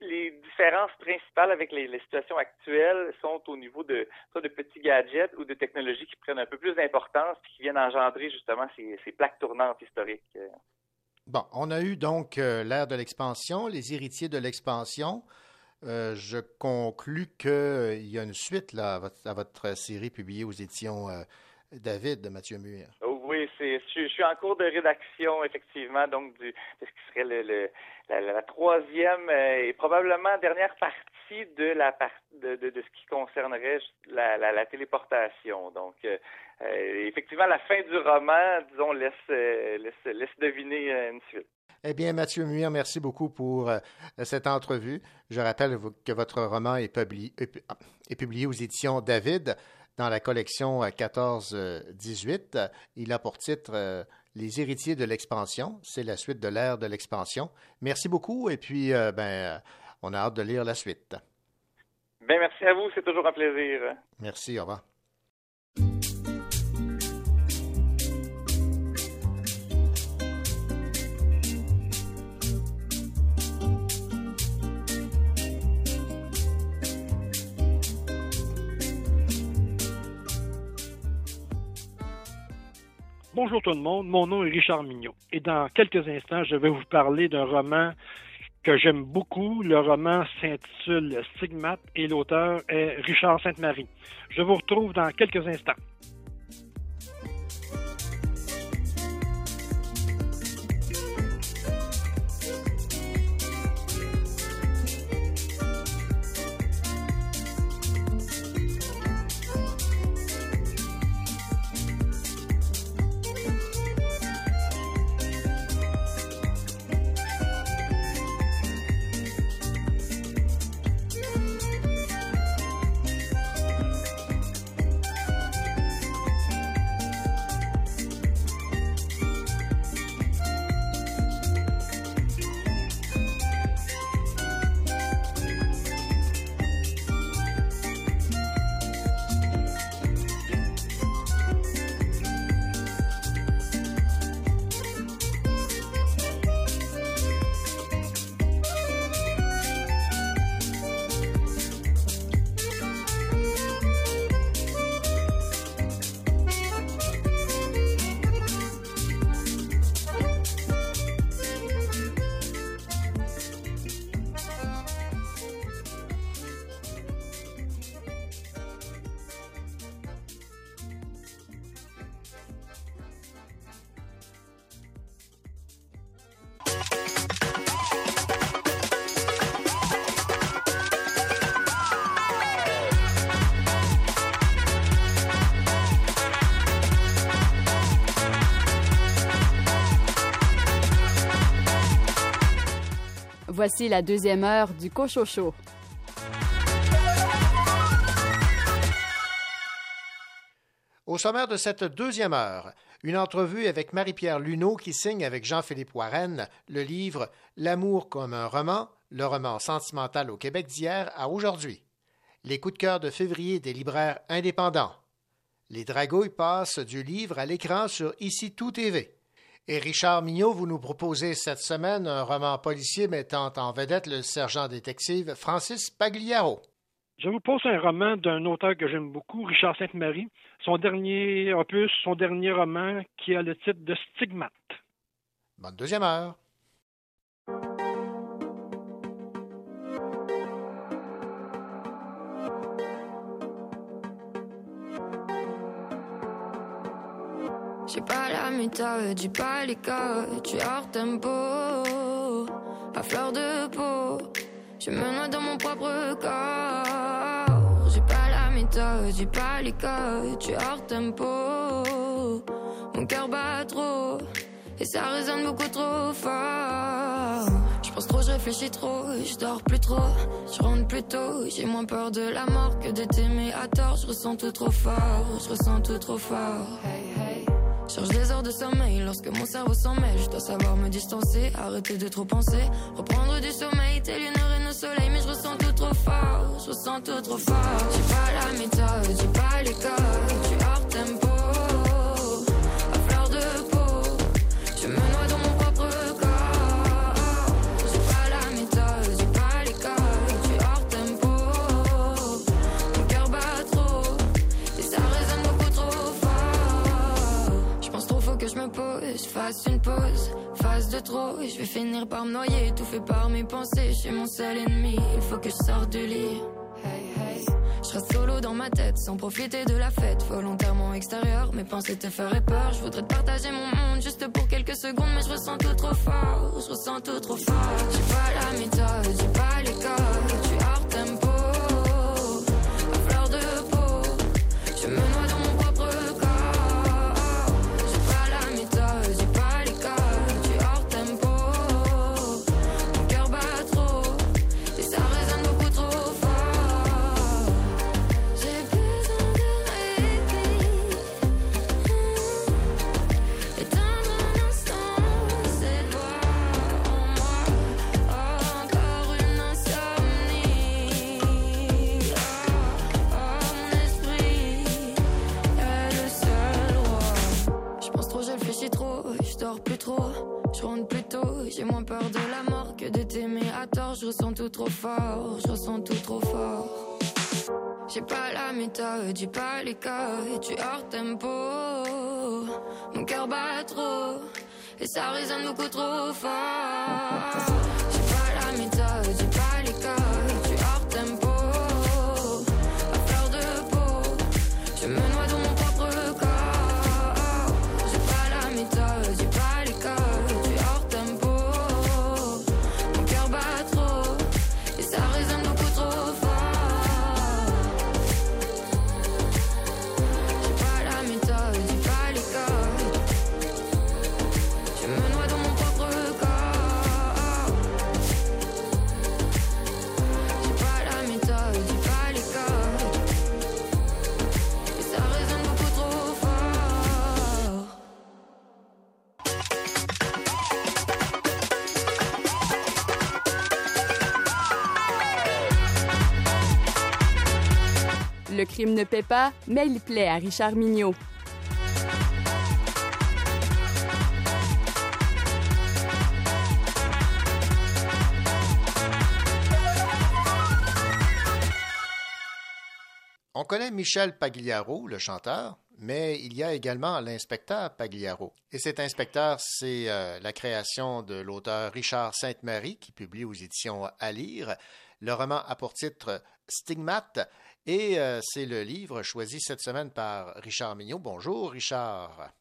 les différences principales avec les, situations actuelles sont au niveau de, de petits gadgets ou de technologies qui prennent un peu plus d'importance puis qui viennent engendrer justement ces, ces plaques tournantes historiques. euh. Bon, on a eu donc euh, l'ère de l'expansion, les héritiers de l'expansion. Euh, je conclus qu'il y a une suite là, à, votre, à votre série publiée aux éditions euh, David de Mathieu Muir. Oh, Oui, c'est, je, suis en cours de rédaction, effectivement, donc du, de ce qui serait le, le- la, troisième euh, et probablement dernière partie de la de, de, de ce qui concernerait la, la, la téléportation. Donc, euh, euh, effectivement, la fin du roman, disons, laisse, euh, laisse, laisse deviner euh, une suite. Eh bien, Mathieu Muir, merci beaucoup pour euh, cette entrevue. Je rappelle que votre roman est, publié, est pu- est publié aux éditions David dans la collection euh, 14-18. Il a pour titre euh, Les héritiers de l'expansion. C'est la suite de l'ère de l'expansion. Merci beaucoup et puis, euh, ben, euh, on a hâte de lire la suite. Ben, merci à vous, c'est toujours un plaisir. Merci, au revoir. Bonjour tout le monde, mon nom est Richard Mignot et dans quelques instants, je vais vous parler d'un roman que j'aime beaucoup. Le roman s'intitule Stigmate et l'auteur est Richard Sainte-Marie. Je vous retrouve dans quelques instants. Voici la deuxième heure du Cochocho. Au sommaire de cette deuxième heure, une entrevue avec Marie-Pierre Luneau qui signe avec Jean-Philippe Warren le livre L'amour comme un roman, le roman sentimental au Québec d'hier à aujourd'hui. Les coups de cœur de février des libraires indépendants. Les dragouilles passent du livre à l'écran sur Ici Tout TV. Et Richard Mignot, vous nous proposez cette semaine un roman policier mettant en vedette le sergent détective Francis Pagliaro. Je vous pose un roman d'un auteur que j'aime beaucoup, Richard Sainte-Marie. Son dernier opus, son dernier roman qui a le titre de Stigmate. Bonne deuxième heure. J'ai pas la méthode, j'ai pas les tu hors tempo, à fleur de peau. Je me noie dans mon propre corps. J'ai pas la méthode, j'ai pas les codes, tu hors tempo. Mon cœur bat trop, et ça résonne beaucoup trop fort. Je pense trop, je réfléchis trop, je dors plus trop, je rentre plus tôt. J'ai moins peur de la mort que d'être aimé à tort. Je ressens tout trop fort, je ressens tout trop fort. Cherche des heures de sommeil lorsque mon cerveau s'en mêle. Je dois savoir me distancer, arrêter de trop penser. Reprendre du sommeil, tel une reine au soleil. Mais je ressens tout trop fort, je ressens tout trop fort. J'ai pas la méthode, j'ai pas les codes. Fasse une pause, phase de trop. Je vais finir par me noyer, étouffé par mes pensées. Je suis mon seul ennemi, il faut que je sorte du lit. Hey, hey. Je reste solo dans ma tête, sans profiter de la fête. Volontairement extérieur, mes pensées te feraient peur. Je voudrais te partager mon monde juste pour quelques secondes, mais je ressens tout trop fort. Je ressens tout trop fort. J'ai pas la méthode, j'ai pas les codes. Plus trop. Je rentre plus tôt, j'ai moins peur de la mort que de t'aimer à tort. Je ressens tout trop fort, je ressens tout trop fort. J'ai pas la méthode, j'ai pas les codes, tu hors tempo. Mon cœur bat trop, et ça résonne beaucoup trop fort. Pas, mais il plaît à Richard Mignot. On connaît Michel Pagliaro, le chanteur, mais il y a également l'inspecteur Pagliaro. Et cet inspecteur, c'est euh, la création de l'auteur Richard Sainte-Marie, qui publie aux éditions À lire. Le roman a pour titre Stigmate, et euh, c'est le livre choisi cette semaine par Richard Mignot. Bonjour, Richard.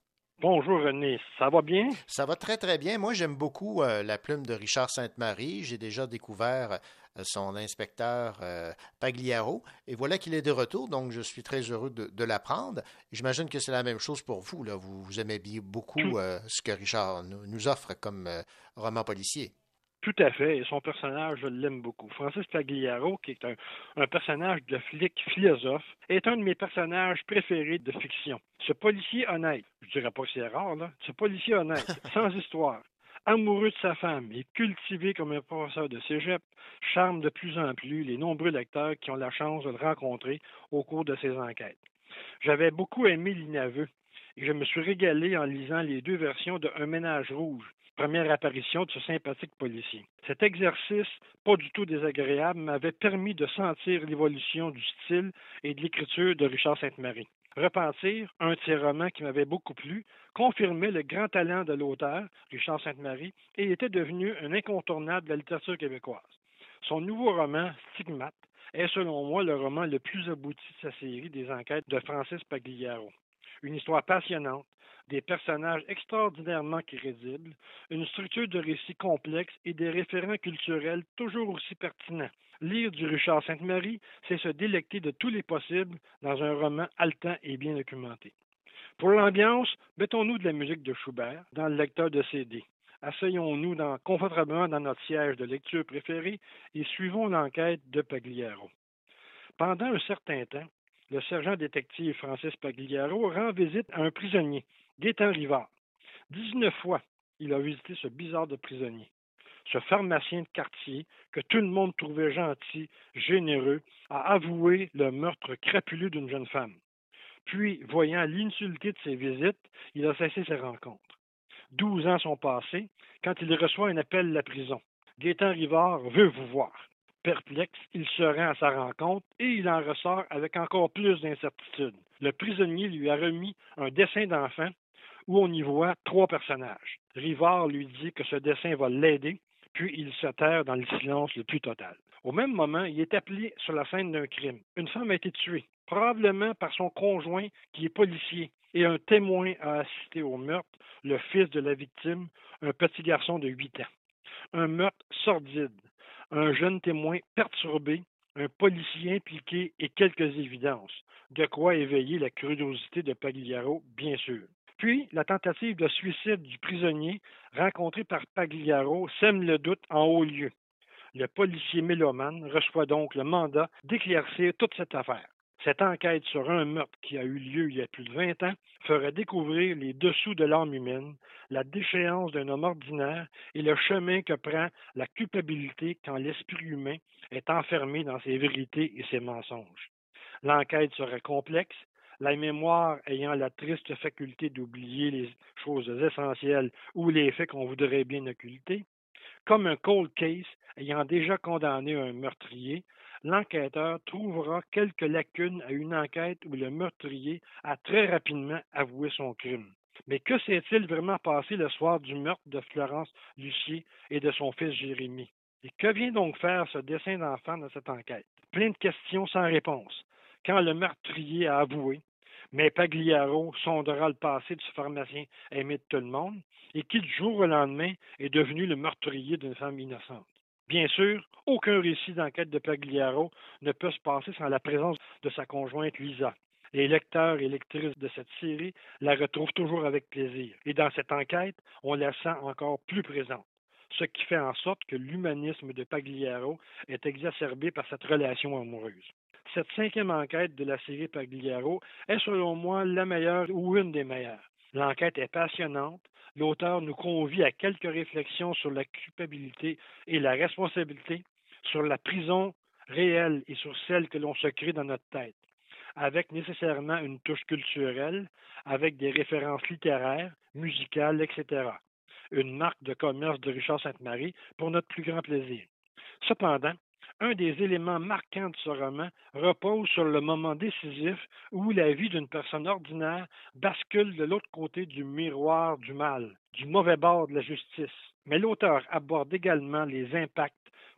Bonjour René, ça va bien? Ça va très très bien. Moi, j'aime beaucoup euh, la plume de Richard Sainte-Marie. J'ai déjà découvert euh, son inspecteur euh, Pagliaro. Et voilà qu'il est de retour, donc je suis très heureux de, de l'apprendre. J'imagine que c'est la même chose pour vous. Là. Vous, vous aimez bien beaucoup ce que Richard nous, nous offre comme roman policier. Tout à fait, et son personnage, je l'aime beaucoup. Francis Pagliaro, qui est un, un, personnage de flic philosophe, est un de mes personnages préférés de fiction. Ce policier honnête, je dirais pas que c'est rare, là, ce policier honnête, sans histoire, amoureux de sa femme et cultivé comme un professeur de cégep, charme de plus en plus les nombreux lecteurs qui ont la chance de le rencontrer au cours de ses enquêtes. J'avais beaucoup aimé L'Inaveux je me suis régalé en lisant les deux versions de Un ménage rouge, première apparition de ce sympathique policier. Cet exercice, pas du tout désagréable, m'avait permis de sentir l'évolution du style et de l'écriture de Richard Sainte-Marie. Repentir, un de ses qui m'avait beaucoup plu, confirmait le grand talent de l'auteur, Richard Sainte-Marie, et était devenu un incontournable de la littérature québécoise. Son nouveau roman, Stigmate, est selon moi le roman le plus abouti de sa série des enquêtes de Francis Pagliaro. Une histoire passionnante, des personnages extraordinairement crédibles, une structure de récit complexe et des référents culturels toujours aussi pertinents. Lire du Richard Sainte-Marie, c'est se délecter de tous les possibles dans un roman haletant et bien documenté. Pour l'ambiance, mettons-nous de la musique de Schubert dans le lecteur de CD. Asseyons-nous confortablement dans notre siège de lecture préféré et suivons l'enquête de Pagliaro. Pendant un certain temps, le sergent détective Francis Pagliaro rend visite à un prisonnier, Gaétan Rivard. Dix-neuf fois, il a visité ce bizarre de prisonnier ce pharmacien de quartier, que tout le monde trouvait gentil, généreux, a avoué le meurtre crapuleux d'une jeune femme. Puis, voyant l'inutilité de ses visites, il a cessé ses rencontres. Douze ans sont passés quand il reçoit un appel de la prison. Gaétan Rivard veut vous voir. Perplexe, il se rend à sa rencontre et il en ressort avec encore plus d'incertitude. Le prisonnier lui a remis un dessin d'enfant où on y voit trois personnages. Rivard lui dit que ce dessin va l'aider puis il se terre dans le silence le plus total. Au même moment, il est appelé sur la scène d'un crime. Une femme a été tuée, probablement par son conjoint qui est policier, et un témoin a assisté au meurtre, le fils de la victime, un petit garçon de 8 ans. Un meurtre sordide, un jeune témoin perturbé, un policier impliqué et quelques évidences, de quoi éveiller la curiosité de Pagliaro, bien sûr. Puis, la tentative de suicide du prisonnier rencontré par Pagliaro sème le doute en haut lieu. Le policier mélomane reçoit donc le mandat d'éclaircir toute cette affaire. Cette enquête sur un meurtre qui a eu lieu il y a plus de 20 ans fera découvrir les dessous de l'âme humaine, la déchéance d'un homme ordinaire et le chemin que prend la culpabilité quand l'esprit humain est enfermé dans ses vérités et ses mensonges. L'enquête sera complexe la mémoire ayant la triste faculté d'oublier les choses essentielles ou les faits qu'on voudrait bien occulter, comme un cold case ayant déjà condamné un meurtrier, l'enquêteur trouvera quelques lacunes à une enquête où le meurtrier a très rapidement avoué son crime. Mais que s'est-il vraiment passé le soir du meurtre de Florence Lucier et de son fils Jérémie? Et que vient donc faire ce dessin d'enfant dans cette enquête? Plein de questions sans réponse. Quand le meurtrier a avoué, mais Pagliaro sondera le passé ce pharmacien aimé de tout le monde et qui, du jour au lendemain, est devenu le meurtrier d'une femme innocente? Bien sûr, aucun récit d'enquête de Pagliaro ne peut se passer sans la présence de sa conjointe Lisa. Les lecteurs et lectrices de cette série la retrouvent toujours avec plaisir. Et dans cette enquête, on la sent encore plus présente ce qui fait en sorte que l'humanisme de Pagliaro est exacerbé par cette relation amoureuse. Cette cinquième enquête de la série Pagliaro est selon moi la meilleure ou une des meilleures. L'enquête est passionnante. L'auteur nous convie à quelques réflexions sur la culpabilité et la responsabilité, sur la prison réelle et sur celle que l'on se crée dans notre tête, avec nécessairement une touche culturelle, avec des références littéraires, musicales, etc. Une marque de commerce de Richard Sainte-Marie pour notre plus grand plaisir. Cependant, un des éléments marquants de ce roman repose sur le moment décisif où la vie d'une personne ordinaire bascule de l'autre côté du miroir du mal, du mauvais bord de la justice. Mais l'auteur aborde également les impacts,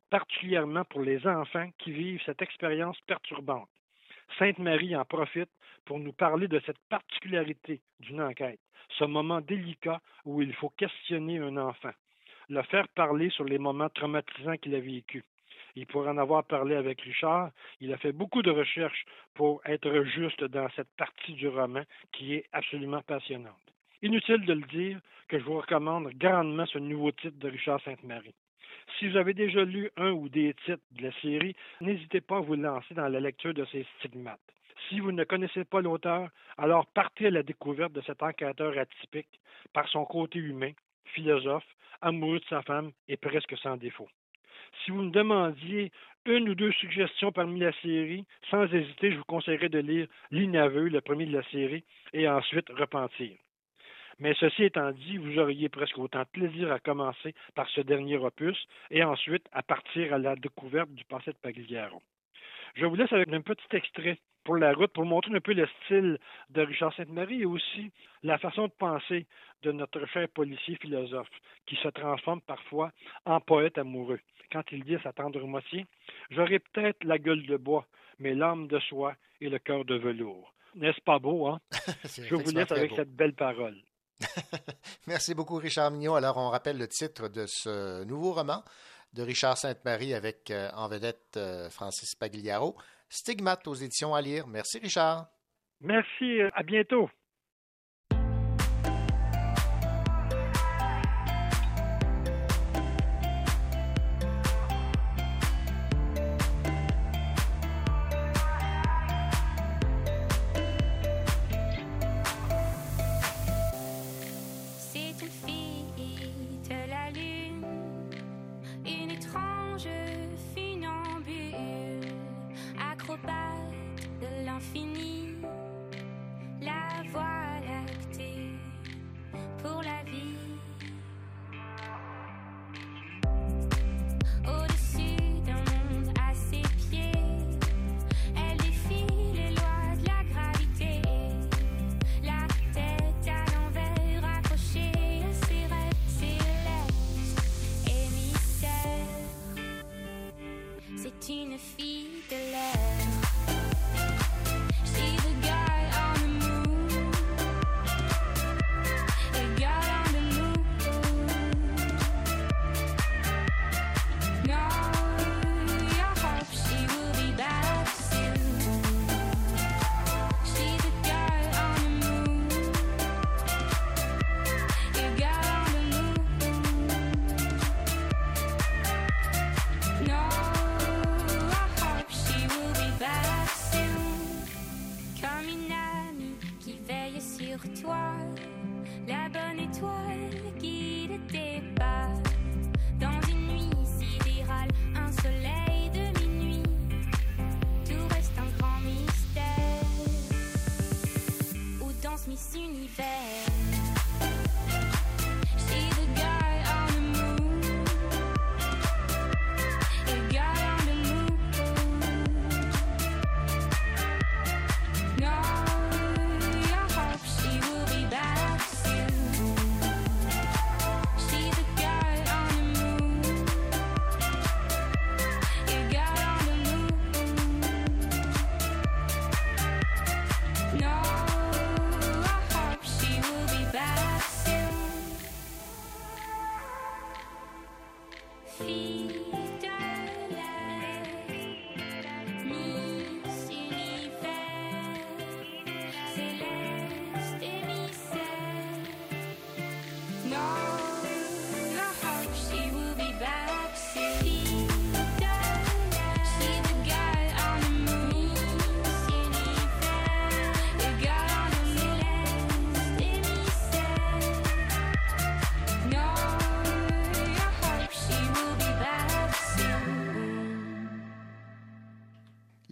particulièrement pour les enfants qui vivent cette expérience perturbante. Sainte Marie en profite pour nous parler de cette particularité d'une enquête, ce moment délicat où il faut questionner un enfant, le faire parler sur les moments traumatisants qu'il a vécus il pourrait en avoir parlé avec Richard. Il a fait beaucoup de recherches pour être juste dans cette partie du roman qui est absolument passionnante. Inutile de le dire que je vous recommande grandement ce nouveau titre de Richard Sainte-Marie. Si vous avez déjà lu un ou des titres de la série, n'hésitez pas à vous lancer dans la lecture de ces stigmates. Si vous ne connaissez pas l'auteur, alors partez à la découverte de cet enquêteur atypique par son côté humain, philosophe, amoureux de sa femme et presque sans défaut. Si vous me demandiez une ou deux suggestions parmi la série, sans hésiter, je vous conseillerais de lire L'Inaveux, le premier de la série, et ensuite Repentir. Mais ceci étant dit, vous auriez presque autant de plaisir à commencer par ce dernier opus et ensuite à partir à la découverte du passé de Pagliaro. Je vous laisse avec un petit extrait pour la route pour montrer un peu le style de Richard Sainte-Marie et aussi la façon de penser de notre cher policier philosophe qui se transforme parfois en poète amoureux. Quand il dit à sa tendre moitié J'aurai peut-être la gueule de bois, mais l'âme de soie et le cœur de velours. N'est-ce pas beau, hein? Je vous laisse avec cette belle parole. Merci beaucoup, Richard Mignot. Alors, on rappelle le titre de ce nouveau roman de Richard Sainte-Marie avec euh, en vedette euh, Francis Pagliaro. Stigmate aux éditions à lire. Merci, Richard. Merci. Euh, à bientôt.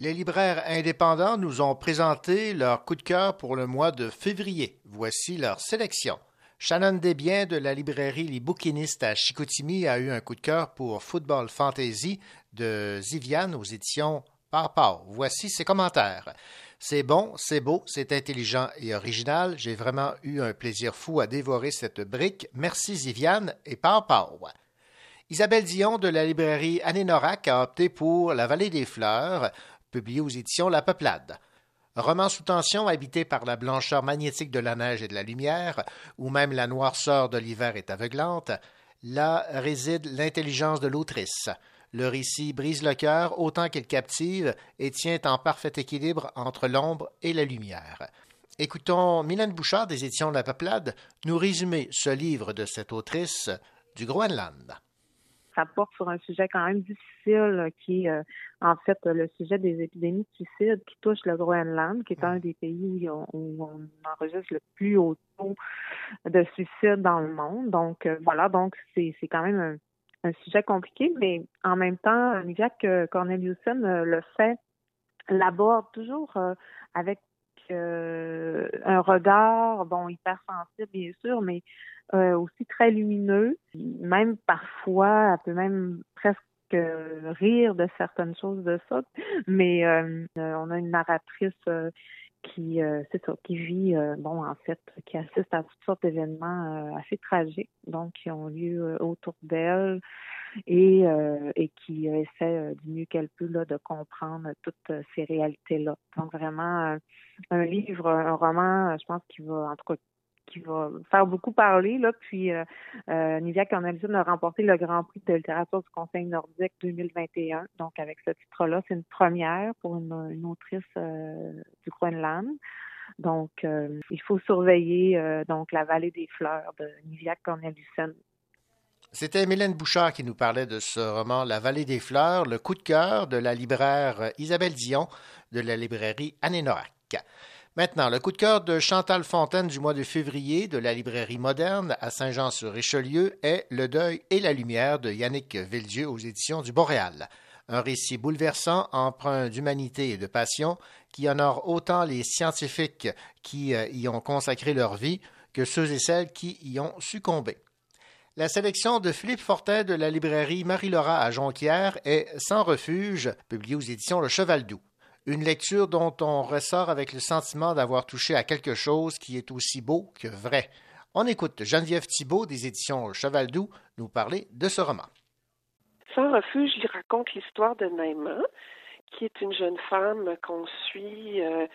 Les libraires indépendants nous ont présenté leur coup de cœur pour le mois de février. Voici leur sélection. Shannon Desbiens de la librairie Les Bouquinistes à Chicoutimi a eu un coup de cœur pour Football Fantasy de Ziviane aux éditions Parpar. Voici ses commentaires. C'est bon, c'est beau, c'est intelligent et original. J'ai vraiment eu un plaisir fou à dévorer cette brique. Merci Ziviane et Parpar. Isabelle Dion de la librairie Norac a opté pour La Vallée des Fleurs, publié aux éditions La Peuplade. Roman sous tension habité par la blancheur magnétique de la neige et de la lumière, ou même la noirceur de l'hiver est aveuglante, là réside l'intelligence de l'autrice. Le récit brise le cœur autant qu'il captive et tient en parfait équilibre entre l'ombre et la lumière. Écoutons Mylène Bouchard des éditions La Peuplade nous résumer ce livre de cette autrice du Groenland. Ça porte sur un sujet quand même difficile qui est en fait le sujet des épidémies de suicide qui touchent le Groenland, qui est un des pays où on, enregistre le plus haut taux de suicide dans le monde. Donc voilà, donc c'est quand même un, sujet compliqué, mais en même temps, Niviak Corneliusen le fait l'aborde toujours avec euh, un regard, bon, hypersensible bien sûr, mais euh, aussi très lumineux. Même parfois, elle peut même presque rire de certaines choses de ça. Mais euh, on a une narratrice qui c'est ça, qui vit bon en fait, qui assiste à toutes sortes d'événements assez tragiques, donc qui ont lieu autour d'elle et, et qui essaie du mieux qu'elle peut là, de comprendre toutes ces réalités-là. Donc vraiment un livre, un roman, je pense qu'il va en tout cas qui va faire beaucoup parler. Là. Puis euh, euh, Nivia a remporté le Grand Prix de littérature du Conseil nordique 2021. Donc avec ce titre-là, c'est une première pour une, autrice euh, du Groenland. Donc il faut surveiller donc la vallée des fleurs de Nivia Cornelissen. C'était Mylène Bouchard qui nous parlait de ce roman La vallée des fleurs, le coup de cœur de la libraire Isabelle Dion de la librairie Anénorac. Maintenant, le coup de cœur de Chantal Fontaine du mois de février de la librairie moderne à Saint-Jean-sur-Richelieu est Le deuil et la lumière de Yannick Villedieu aux éditions du Boréal. Un récit bouleversant, empreint d'humanité et de passion, qui honore autant les scientifiques qui euh, y ont consacré leur vie que ceux et celles qui y ont succombé. La sélection de Philippe Fortin de la librairie Marie-Laura à Jonquière est Sans refuge, publié aux éditions Le Cheval Doux. Une lecture dont on ressort avec le sentiment d'avoir touché à quelque chose qui est aussi beau que vrai. On écoute Geneviève Thibault des éditions Cheval Doux nous parler de ce roman. Sans refuge, il raconte l'histoire de Naïma, qui est une jeune femme qu'on suit euh,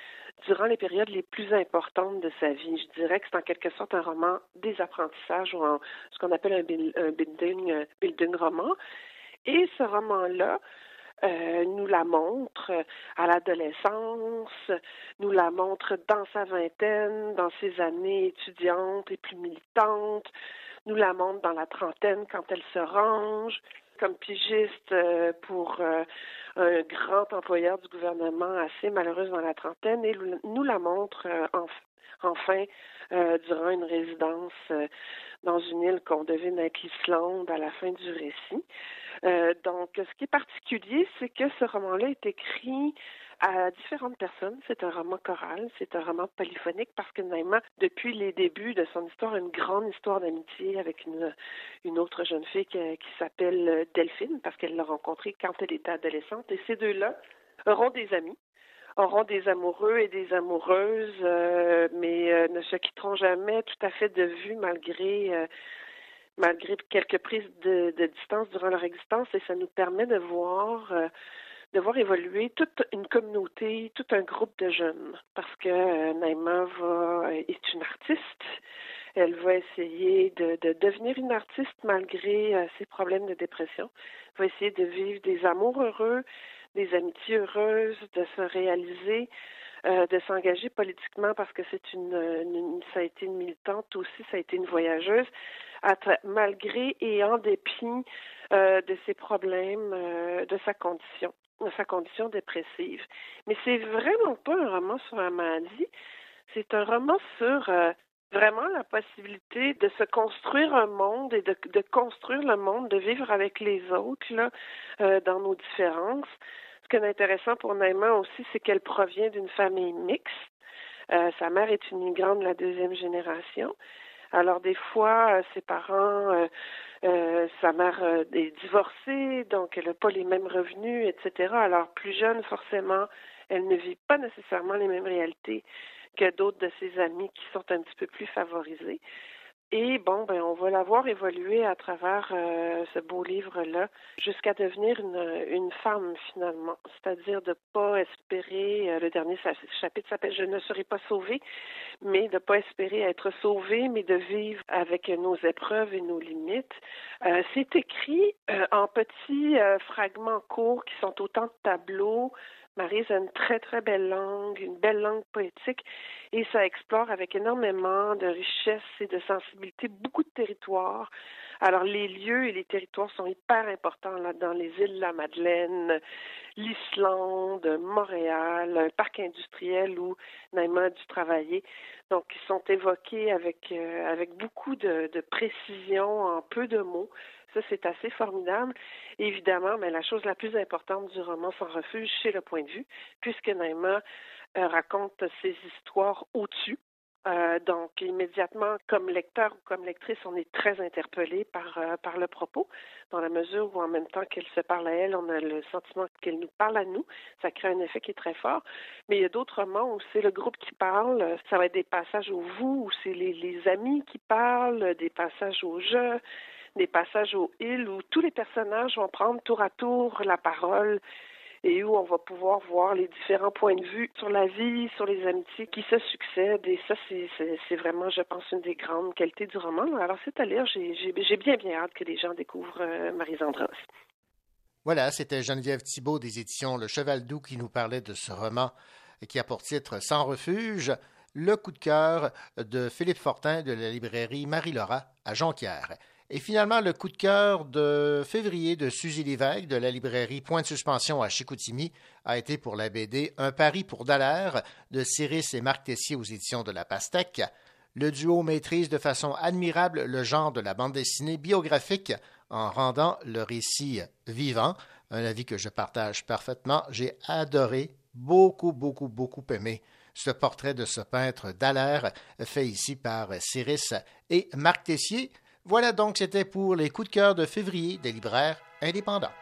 durant les périodes les plus importantes de sa vie. Je dirais que c'est en quelque sorte un roman des apprentissages ou ce qu'on appelle un, un euh, building roman. Et ce roman-là euh, nous la montre à l'adolescence, nous la montre dans sa vingtaine, dans ses années étudiantes et plus militantes, nous la montre dans la trentaine quand elle se range comme pigiste euh, pour euh, un grand employeur du gouvernement assez malheureuse dans la trentaine et nous la montre enfin durant une résidence dans une île qu'on devine être l'Islande à la fin du récit. Euh, donc, ce qui est particulier, c'est que ce roman-là est écrit à différentes personnes. C'est un roman choral, c'est un roman polyphonique parce que Naïma, depuis les débuts de son histoire, a une grande histoire d'amitié avec une, une autre jeune fille qui, s'appelle Delphine parce qu'elle l'a rencontrée quand elle était adolescente. Et ces deux-là auront des amis auront des amoureux et des amoureuses, euh, mais euh, ne se quitteront jamais tout à fait de vue malgré malgré quelques prises de, distance durant leur existence, et ça nous permet de voir euh, de voir évoluer toute une communauté, tout un groupe de jeunes, parce que euh, Naïma va, est une artiste. Elle va essayer de, devenir une artiste malgré euh, ses problèmes de dépression. Elle va essayer de vivre des amours heureux, des amitiés heureuses, de se réaliser, de s'engager politiquement parce que c'est une, ça a été une militante aussi, ça a été une voyageuse malgré et en dépit euh, de ses problèmes, euh, de sa condition, sa condition dépressive. Mais c'est vraiment pas un roman sur la maladie, c'est un roman sur euh, vraiment la possibilité de se construire un monde et de, construire le monde, de vivre avec les autres là, dans nos différences. Ce qui est intéressant pour Naïma aussi, c'est qu'elle provient d'une famille mixte. sa mère est une migrante de la deuxième génération. Alors des fois, euh, ses parents, euh, euh, sa mère est divorcée, donc elle n'a pas les mêmes revenus, etc. Alors plus jeune, forcément, elle ne vit pas nécessairement les mêmes réalités que d'autres de ses amis qui sont un petit peu plus favorisés. Et bon, ben, on va la voir évoluer à travers euh, ce beau livre-là jusqu'à devenir une, femme finalement. C'est-à-dire de pas espérer, euh, le dernier chapitre s'appelle Je ne serai pas sauvée, mais de pas espérer être sauvée, mais de vivre avec nos épreuves et nos limites. Euh, c'est écrit en petits fragments courts qui sont autant de tableaux, Marise a une très, très belle langue, une belle langue poétique, et ça explore avec énormément de richesse et de sensibilité beaucoup de territoires. Alors, les lieux et les territoires sont hyper importants là, dans les îles de la Madeleine, l'Islande, Montréal, un parc industriel où Naïma a dû travailler. Donc, ils sont évoqués avec, euh, avec beaucoup de précision, en peu de mots. Ça, c'est assez formidable. Évidemment, mais la chose la plus importante du roman Sans refuge, c'est le point de vue, puisque Naïma euh, raconte ses histoires au-dessus. Euh, donc, immédiatement, comme lecteur ou comme lectrice, on est très interpellé par, euh, par le propos, dans la mesure où en même temps qu'elle se parle à elle, on a le sentiment qu'elle nous parle à nous. Ça crée un effet qui est très fort. Mais il y a d'autres moments où c'est le groupe qui parle. Ça va être des passages au vous, où c'est les, les amis qui parlent, des passages au je, des passages au il, où tous les personnages vont prendre tour à tour la parole et où on va pouvoir voir les différents points de vue sur la vie, sur les amitiés qui se succèdent. Et ça, c'est vraiment, je pense, une des grandes qualités du roman. Alors, c'est à lire. J'ai bien, bien hâte que les gens découvrent euh, Marie Zandros. Voilà, c'était Geneviève Thibault des éditions Le Cheval Doux qui nous parlait de ce roman qui a pour titre Sans refuge, le coup de cœur de Philippe Fortin de la librairie Marie-Laura à Jonquière. Et finalement, le coup de cœur de février de Suzy Lévesque de la librairie Point de Suspension à Chicoutimi a été pour la BD Un pari pour Dallaire de Cyrus et Marc Tessier aux éditions de La Pastèque. Le duo maîtrise de façon admirable le genre de la bande dessinée biographique en rendant le récit vivant, un avis que je partage parfaitement. J'ai adoré, beaucoup, beaucoup, beaucoup aimé ce portrait de ce peintre Dallaire fait ici par Cyrus et Marc Tessier. Voilà donc, c'était pour les coups de cœur de février des libraires indépendants.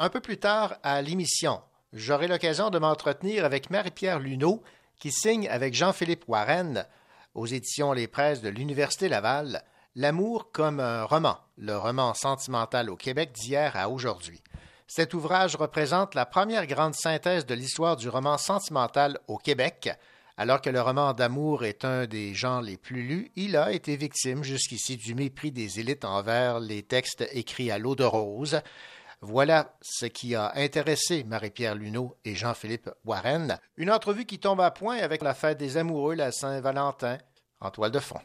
Un peu plus tard à l'émission, j'aurai l'occasion de m'entretenir avec Marie-Pierre Luneau, qui signe avec Jean-Philippe Warren aux éditions Les Presses de l'Université Laval L'amour comme un roman, le roman sentimental au Québec d'hier à aujourd'hui. Cet ouvrage représente la première grande synthèse de l'histoire du roman sentimental au Québec. Alors que le roman d'amour est un des genres les plus lus, il a été victime jusqu'ici du mépris des élites envers les textes écrits à l'eau de rose. Voilà ce qui a intéressé Marie-Pierre Luneau et Jean-Philippe Warren. Une entrevue qui tombe à point avec la fête des amoureux, la Saint-Valentin, en toile de fond.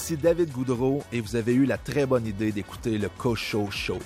Ici David Goudreau et vous avez eu la très bonne idée d'écouter le Cocho Show.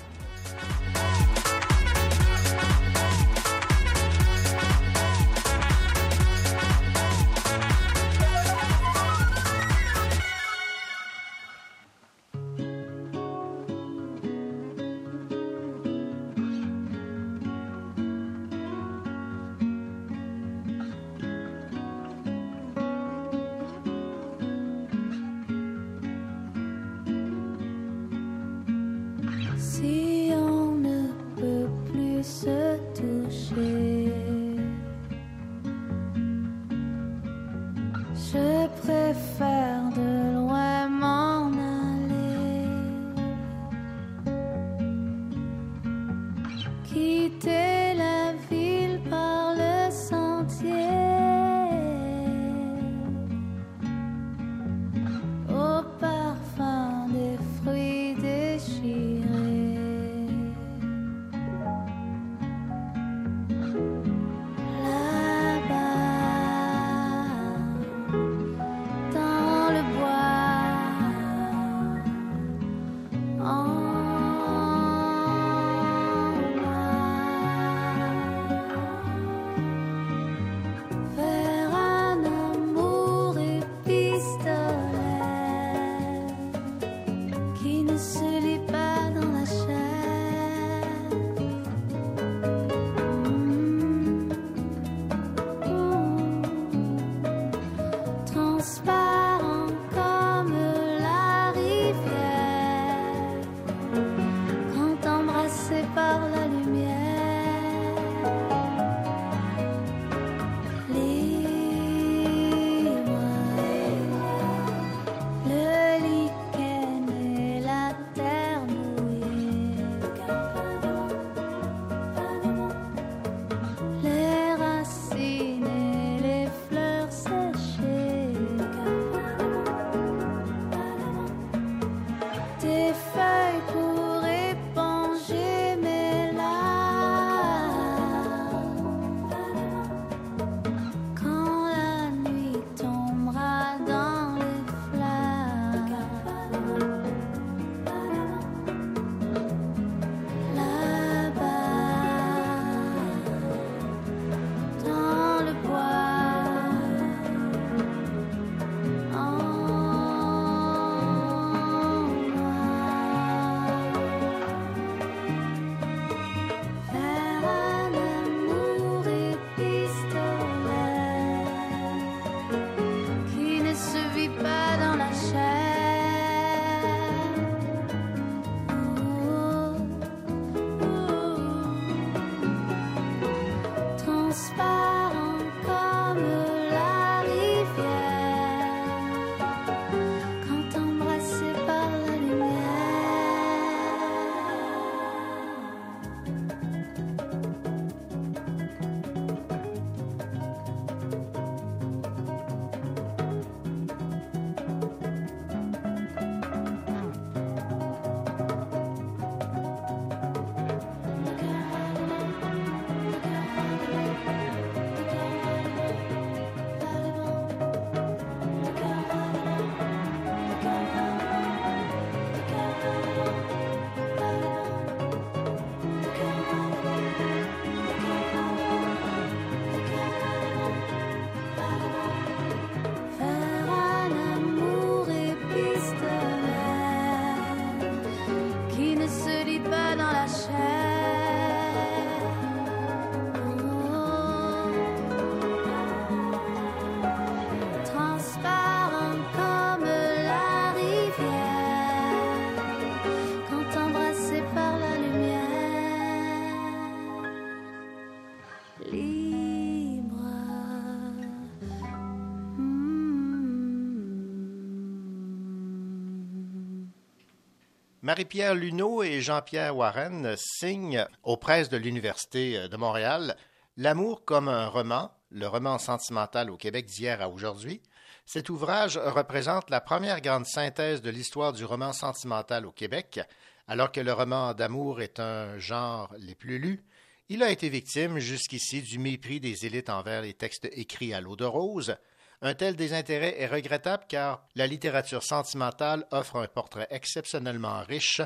Marie-Pierre Luneau et Jean-Pierre Warren signent aux presses de l'Université de Montréal L'amour comme un roman, le roman sentimental au Québec d'hier à aujourd'hui. Cet ouvrage représente la première grande synthèse de l'histoire du roman sentimental au Québec. Alors que le roman d'amour est un genre les plus lus, il a été victime jusqu'ici du mépris des élites envers les textes écrits à l'eau de rose. Un tel désintérêt est regrettable car la littérature sentimentale offre un portrait exceptionnellement riche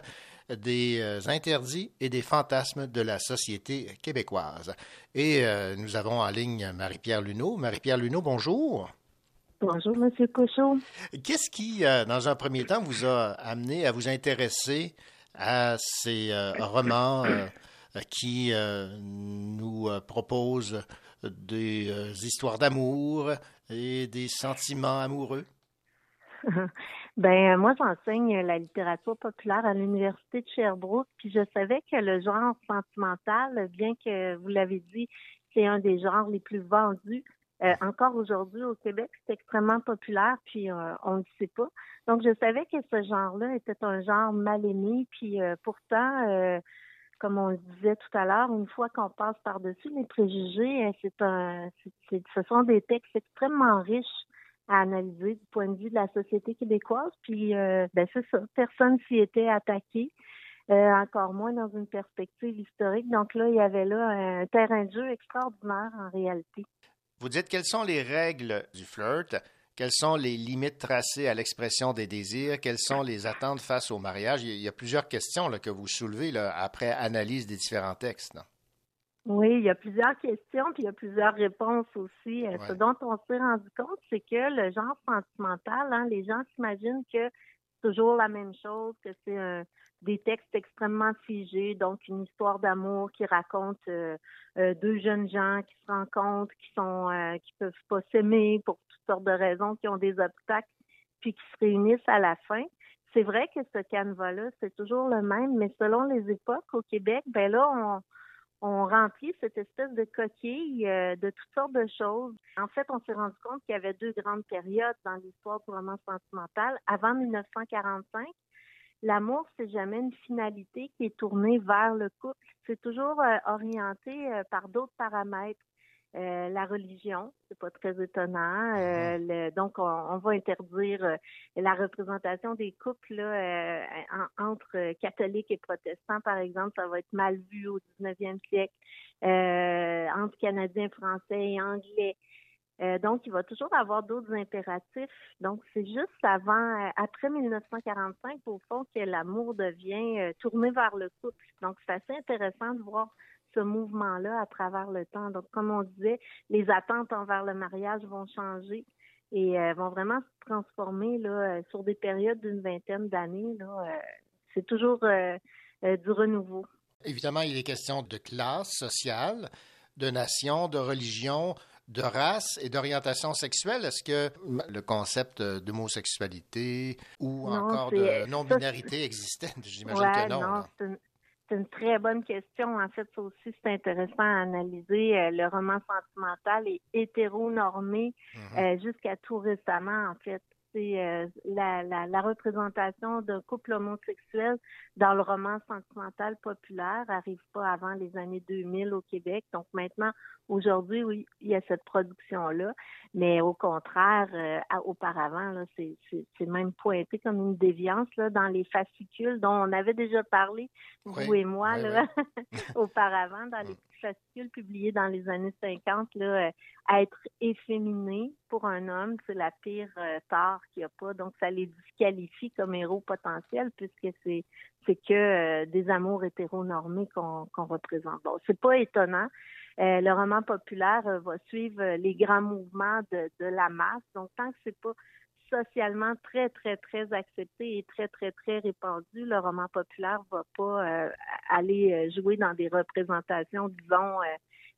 des euh, interdits et des fantasmes de la société québécoise. Et euh, nous avons en ligne Marie-Pierre Luneau. Marie-Pierre Luneau, bonjour. Bonjour, Monsieur Cochon. Qu'est-ce qui, euh, dans un premier temps, vous a amené à vous intéresser à ces romans qui nous proposent des histoires d'amour et des sentiments amoureux? Ben moi j'enseigne la littérature populaire à l'université de Sherbrooke, puis je savais que le genre sentimental, bien que vous l'avez dit, c'est un des genres les plus vendus. Euh, encore aujourd'hui au Québec, c'est extrêmement populaire, puis euh, on ne sait pas. Donc je savais que ce genre-là était un genre mal aimé, puis euh, pourtant, comme on le disait tout à l'heure, une fois qu'on passe par-dessus les préjugés, c'est un, ce sont des textes extrêmement riches à analyser du point de vue de la société québécoise. Puis, euh, ben c'est ça, personne s'y était attaqué, euh, encore moins dans une perspective historique. Donc là, il y avait là un terrain de jeu extraordinaire en réalité. Vous dites quelles sont les règles du flirt? Quelles sont les limites tracées à l'expression des désirs? Quelles sont les attentes face au mariage? Il y a plusieurs questions là, que vous soulevez là, après analyse des différents textes. Oui, il y a plusieurs questions, puis il y a plusieurs réponses aussi. Euh, ce dont on s'est rendu compte, c'est que le genre sentimental, hein, les gens s'imaginent que c'est toujours la même chose, que c'est des textes extrêmement figés, donc une histoire d'amour qui raconte euh, euh, deux jeunes gens qui se rencontrent, qui sont qui peuvent pas s'aimer pour toutes sortes de raisons, qui ont des obstacles, puis qui se réunissent à la fin. C'est vrai que ce canevas-là, c'est toujours le même, mais selon les époques au Québec, ben là, on on remplit cette espèce de coquille euh, de toutes sortes de choses. En fait, on s'est rendu compte qu'il y avait deux grandes périodes dans l'histoire du roman sentimental. Avant 1945, l'amour, c'est jamais une finalité qui est tournée vers le couple. C'est toujours euh, orienté euh, par d'autres paramètres. Euh, la religion, c'est pas très étonnant. Euh, mm-hmm. donc, on, va interdire euh, la représentation des couples entre catholiques et protestants, par exemple, ça va être mal vu au 19e siècle, entre canadiens, français et anglais. Donc, il va toujours avoir d'autres impératifs. Donc, c'est juste avant, après 1945, au fond, que l'amour devient tourné vers le couple. Donc, c'est assez intéressant de voir ce mouvement-là à travers le temps. Donc, comme on disait, les attentes envers le mariage vont changer et euh, vont vraiment se transformer là, euh, sur des périodes d'une vingtaine d'années. Euh, c'est toujours du renouveau. Évidemment, il est question de classe sociale, de nation, de religion, de race et d'orientation sexuelle? Est-ce que le concept d'homosexualité ou encore de non-binarité existait? J'imagine que non. non c'est une très bonne question. En fait, ça aussi, c'est intéressant à analyser. Euh, le roman sentimental est hétéronormé mm-hmm. euh, jusqu'à tout récemment, en fait. C'est euh, la, la, la, représentation d'un couple homosexuel dans le roman sentimental populaire arrive pas avant les années 2000 au Québec. Donc maintenant, Aujourd'hui, oui, il y a cette production-là, mais au contraire, euh, auparavant, là, c'est, même pointé comme une déviance là, dans les fascicules dont on avait déjà parlé, vous et moi, là, auparavant, dans les fascicules publiés dans les années 50, là, euh, être efféminé pour un homme, c'est la pire euh, tare qu'il n'y a pas. Donc, ça les disqualifie comme héros potentiels puisque c'est c'est que des amours hétéronormés qu'on, représente. Bon, c'est pas étonnant. Euh, le roman populaire euh, va suivre euh, les grands mouvements de, la masse. Donc, tant que c'est pas socialement très, très, très accepté et très, très, très répandu, le roman populaire va pas aller jouer dans des représentations, disons,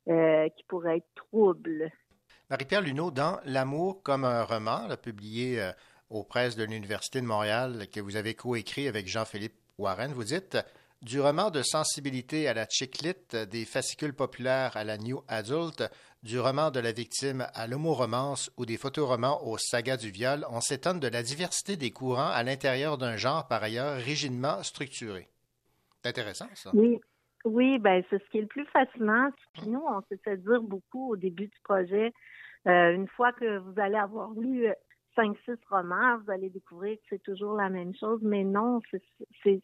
qui pourraient être troubles. Marie-Pierre Luneau, dans L'amour comme un roman, publié aux presses de l'Université de Montréal, que vous avez coécrit avec Jean-Philippe Warren, vous dites du roman de sensibilité à la chick des fascicules populaires à la new adult, du roman de la victime à l'homoromance ou des photoromans aux sagas du viol, on s'étonne de la diversité des courants à l'intérieur d'un genre par ailleurs rigidement structuré. C'est intéressant, ça. Oui, oui ben, c'est ce qui est le plus fascinant. Puis nous, on s'est fait dire beaucoup au début du projet, euh, une fois que vous allez avoir lu euh, cinq, six romans, vous allez découvrir que c'est toujours la même chose. Mais non, c'est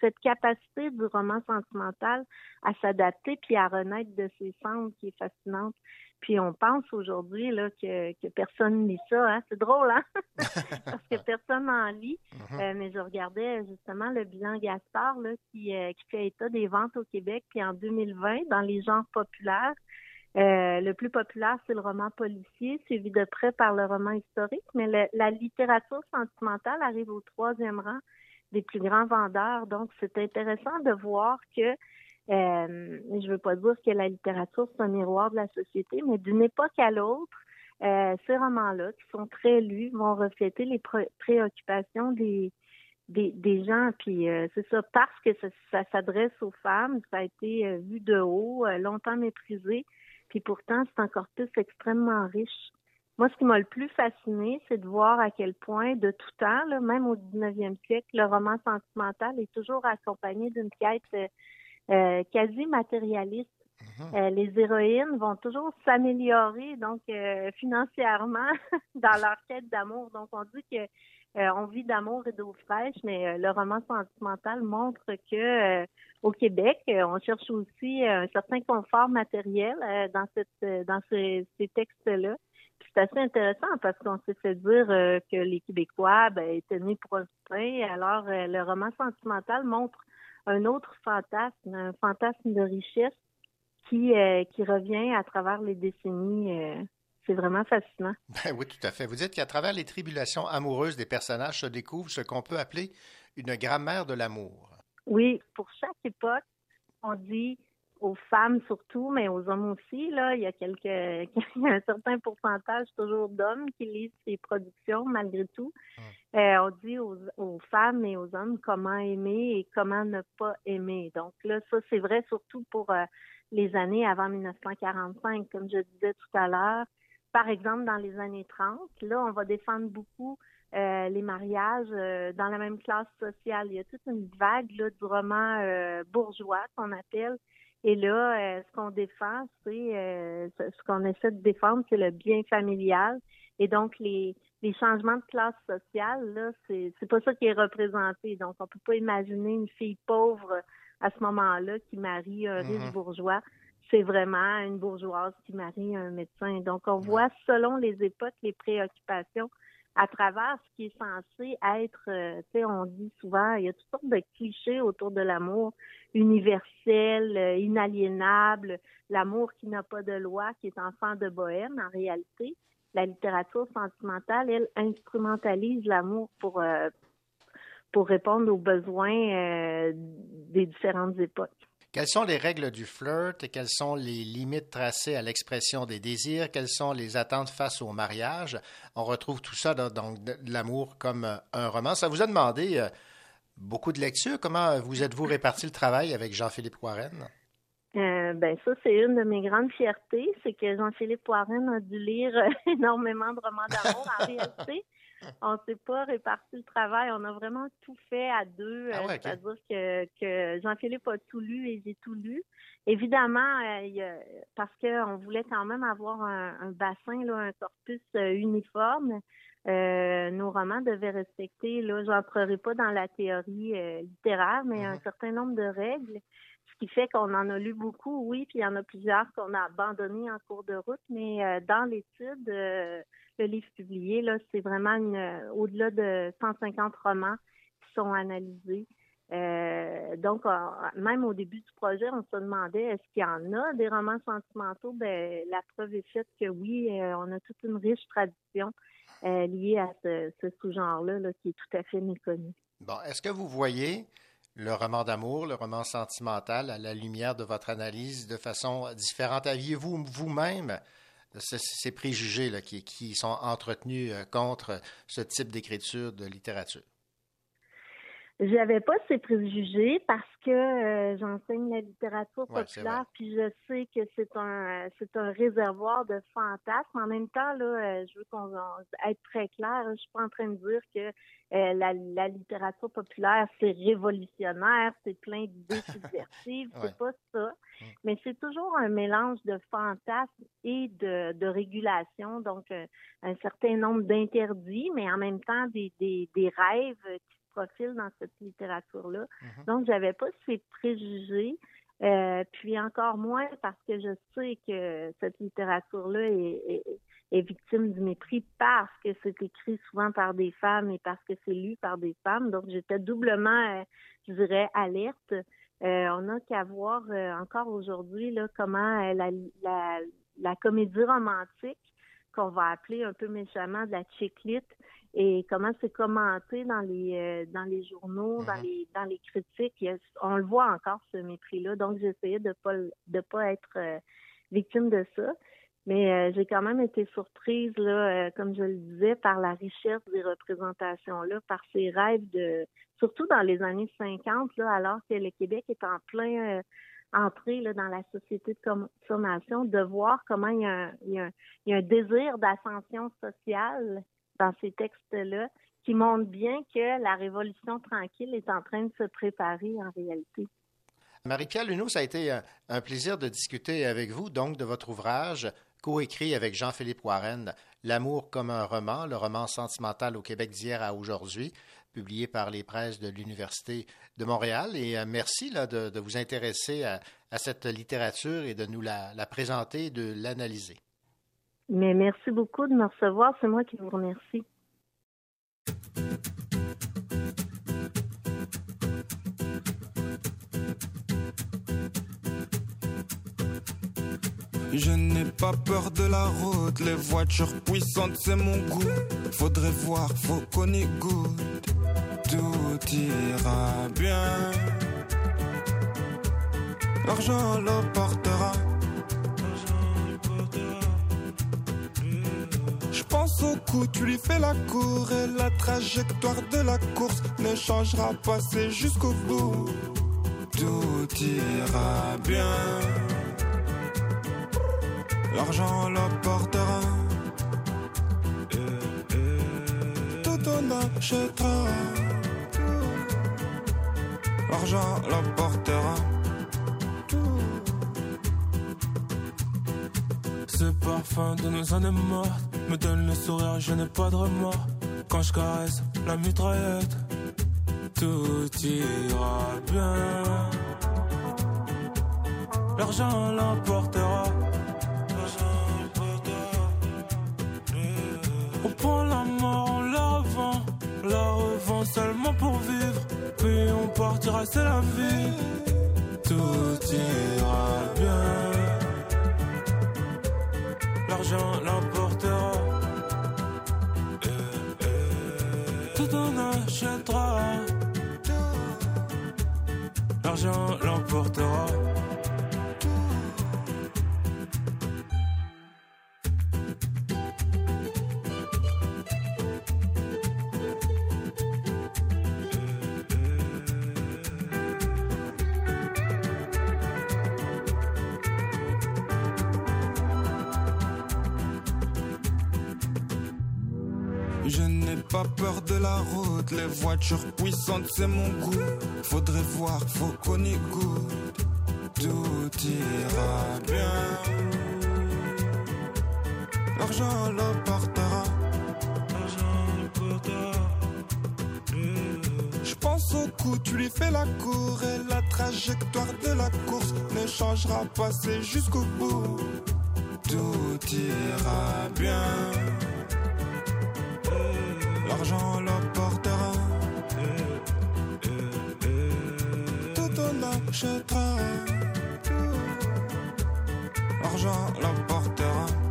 cette capacité du roman sentimental à s'adapter puis à renaître de ses cendres qui est fascinante. Puis on pense aujourd'hui là que, que personne lit ça. Hein? C'est drôle, hein? Parce que personne n'en lit. Mm-hmm. Euh, mais je regardais justement le bilan Gaspard là, qui, euh, qui fait état des ventes au Québec. Puis en 2020, dans les genres populaires, euh, le plus populaire, c'est le roman policier, suivi de près par le roman historique, mais la littérature sentimentale arrive au troisième rang des plus grands vendeurs. Donc, c'est intéressant de voir que, euh, je ne veux pas dire que la littérature, c'est un miroir de la société, mais d'une époque à l'autre, euh, ces romans-là, qui sont très lus, vont refléter les préoccupations des, des, gens. Puis c'est ça, parce que ça, ça s'adresse aux femmes, ça a été vu de haut, longtemps méprisé. Puis pourtant, c'est un corpus extrêmement riche. Moi, ce qui m'a le plus fasciné, c'est de voir à quel point, de tout temps, même au 19e siècle, le roman sentimental est toujours accompagné d'une quête euh, euh, quasi matérialiste. Mhm. Euh, les héroïnes vont toujours s'améliorer donc financièrement dans leur quête d'amour. Donc on dit que on vit d'amour et d'eau fraîche, mais le roman sentimental montre que au Québec, on cherche aussi un certain confort matériel dans cette dans ces textes-là c'est assez intéressant parce qu'on s'est fait dire euh, que les Québécois ben, étaient nés pour un pain. Alors, euh, le roman sentimental montre un autre fantasme, un fantasme de richesse qui, euh, qui revient à travers les décennies. C'est vraiment fascinant. Ben oui, tout à fait. Vous dites qu'à travers les tribulations amoureuses des personnages se découvre ce qu'on peut appeler une grammaire de l'amour. Oui, pour chaque époque, on dit aux femmes surtout, mais aux hommes aussi. Là, il y a quelques, un certain pourcentage toujours d'hommes qui lisent ces productions malgré tout. Euh, on dit aux, femmes et aux hommes comment aimer et comment ne pas aimer. Donc là, ça c'est vrai surtout pour euh, les années avant 1945, comme je disais tout à l'heure. Par exemple, dans les années 30, là, on va défendre beaucoup euh, les mariages dans la même classe sociale. Il y a toute une vague là, du roman bourgeois qu'on appelle et là, euh, ce qu'on défend, c'est euh, ce qu'on essaie de défendre, c'est le bien familial. Et donc les, les changements de classe sociale, là, c'est, c'est pas ça qui est représenté. Donc, on peut pas imaginer une fille pauvre à ce moment-là qui marie un riche mm-hmm. bourgeois. C'est vraiment une bourgeoise qui marie un médecin. Donc, on voit selon les époques les préoccupations à travers ce qui est censé être, euh, tu sais, on dit souvent, il y a toutes sortes de clichés autour de l'amour universel, euh, inaliénable, l'amour qui n'a pas de loi, qui est enfant de bohème. En réalité, la littérature sentimentale, elle instrumentalise l'amour pour euh, pour répondre aux besoins des différentes époques. Quelles sont les règles du flirt et quelles sont les limites tracées à l'expression des désirs? Quelles sont les attentes face au mariage? On retrouve tout ça dans, l'amour comme euh, un roman. Ça vous a demandé euh, beaucoup de lectures. Comment vous êtes-vous réparti le travail avec Jean-Philippe Warren? Euh, ben ça, c'est une de mes grandes fiertés, c'est que Jean-Philippe Warren a dû lire énormément de romans d'amour en réalité on s'est pas réparti le travail. On a vraiment tout fait à deux. Ah euh, c'est-à-dire que, que Jean-Philippe a tout lu et j'ai tout lu. Évidemment, euh, parce qu'on voulait quand même avoir un, bassin, là, un corpus euh, uniforme. nos romans devaient respecter, là, j'entrerai pas dans la théorie littéraire, mais un mm-hmm. certain nombre de règles ce qui fait qu'on en a lu beaucoup, oui, puis il y en a plusieurs qu'on a abandonnés en cours de route, mais dans l'étude, le livre publié, là, c'est vraiment euh, au-delà de 150 romans qui sont analysés. Euh, donc, même au début du projet, on se demandait est-ce qu'il y en a des romans sentimentaux? Ben, la preuve est faite que oui, euh, on a toute une riche tradition liée à ce, sous-genre-là là, qui est tout à fait méconnu. Bon, est-ce que vous voyez le roman d'amour, le roman sentimental à la lumière de votre analyse de façon différente? Aviez-vous vous-même ces préjugés là, qui, qui, sont entretenus euh, contre ce type d'écriture de littérature? J'avais pas ces préjugés parce que euh, j'enseigne la littérature Ouais, populaire, puis je sais que c'est un c'est un réservoir de fantasmes. En même temps, là, euh, je veux qu'on on- être très clair. Je suis pas en train de dire que euh, la, la littérature populaire c'est révolutionnaire, c'est plein d'idées subversives. Ouais. C'est pas ça. Mais c'est toujours un mélange de fantasmes et de, de régulation. Donc euh, un certain nombre d'interdits, mais en même temps des, des, des rêves profilent dans cette littérature-là. Donc, j'avais pas ces préjugés. Euh, puis encore moins parce que je sais que cette littérature-là est, est- est victime du mépris parce que c'est écrit souvent par des femmes et parce que c'est lu par des femmes. Donc j'étais doublement, euh, je dirais, alerte. Euh, on n'a qu'à voir encore aujourd'hui là comment la, la, la comédie romantique qu'on va appeler un peu méchamment de la chick-lit et comment c'est commenté dans les euh, dans les journaux, dans les dans les critiques. On le voit encore ce mépris-là. Donc j'essayais de pas de pas être euh, victime de ça. Mais euh, j'ai quand même été surprise, là, comme je le disais, par la richesse des représentations-là, par ces rêves de surtout dans les années 50, là, alors que le Québec est en plein entrée là, dans la société de consommation, de voir comment il y a un, il y a un, il y a un désir d'ascension sociale dans ces textes-là qui montre bien que la révolution tranquille est en train de se préparer en réalité. Marie-Pierre Luneau, ça a été un, un plaisir de discuter avec vous, donc, de votre ouvrage coécrit avec Jean-Philippe Warren, L'amour comme un roman, le roman sentimental au Québec d'hier à aujourd'hui, publié par les presses de l'Université de Montréal. Et euh, merci de, vous intéresser à, cette littérature et de nous la, la présenter, de l'analyser. Mais merci beaucoup de me recevoir. C'est moi qui vous remercie. Je n'ai pas peur de la route, les voitures puissantes c'est mon goût. Faudrait voir, faut qu'on y goûte. Tout ira bien. L'argent l'emportera. Pense au coup, tu lui fais la cour et la trajectoire de la course ne changera pas, c'est jusqu'au bout. Tout ira bien. L'argent l'emportera. Tout on achètera. L'argent l'emportera. Ce parfum de nos années mortes me donne le sourire, je n'ai pas de remords. Quand je caresse la mitraillette, tout ira bien. L'argent l'emportera. On prend la mort, on la revend, la revend seulement pour vivre. Puis on partira, c'est la vie. Tout ira bien. L'argent l'emportera. Eh, eh, Tout on achètera. L'argent l'emportera. Voitures puissantes c'est mon goût. Faudrait voir, faut qu'on y goûte. Tout ira bien. L'argent l'emportera. Je pense au coup, tu lui fais la cour et la trajectoire de la course ne changera pas, c'est jusqu'au bout. Tout ira bien. L'argent on achètera. L'argent l'emportera.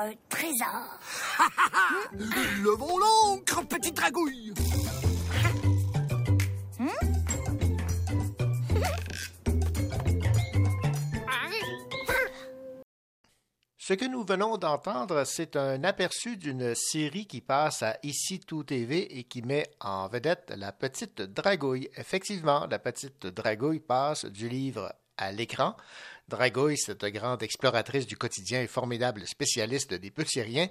Un trésor. Levons l'ancre, petite dragouille Ce que nous venons d'entendre, c'est un aperçu d'une série qui passe à Ici Tout TV et qui met en vedette la petite dragouille. Effectivement, la petite dragouille passe du livre à l'écran. Dragouille, cette grande exploratrice du quotidien et formidable spécialiste des petits riens,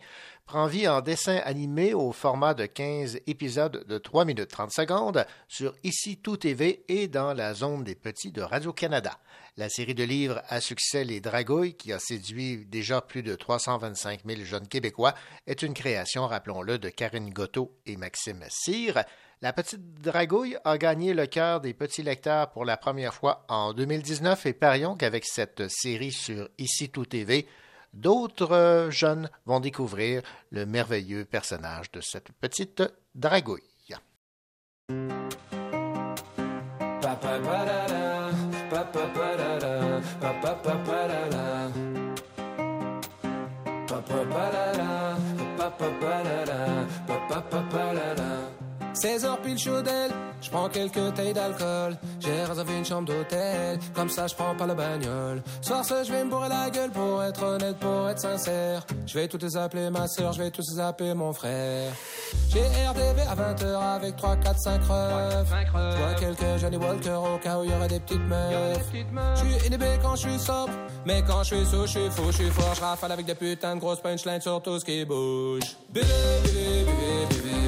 prend vie en dessin animé au format de 15 épisodes de 3 minutes 30 secondes sur Ici Tout TV et dans la zone des petits de Radio-Canada. La série de livres à succès Les Dragouilles, qui a séduit déjà plus de 325 000 jeunes Québécois, est une création, rappelons-le, de Karine Gotteau et Maxime Cyr. La petite dragouille a gagné le cœur des petits lecteurs pour la première fois en 2019 et parions qu'avec cette série sur Ici Tout TV, d'autres euh, jeunes vont découvrir le merveilleux personnage de cette petite dragouille. « 16 heures pile chaudelle, je prends quelques tailles d'alcool. J'ai réservé une chambre d'hôtel, comme ça je prends pas la bagnole. Soir ce, je vais me bourrer la gueule pour être honnête, pour être sincère. Je vais tous les appeler ma soeur, je vais tous les appeler mon frère. J'ai RDV à 20h avec 3, 4, 5 refs. Je vois quelques Johnny Walker au cas où il y aurait des petites meufs. Je suis inhibé quand je suis sobre, mais quand je suis sous, je suis fou, je suis fort. Je rafale avec des putains de grosses punchlines sur tout ce qui bouge. Bébé, bébé, bébé, bébé,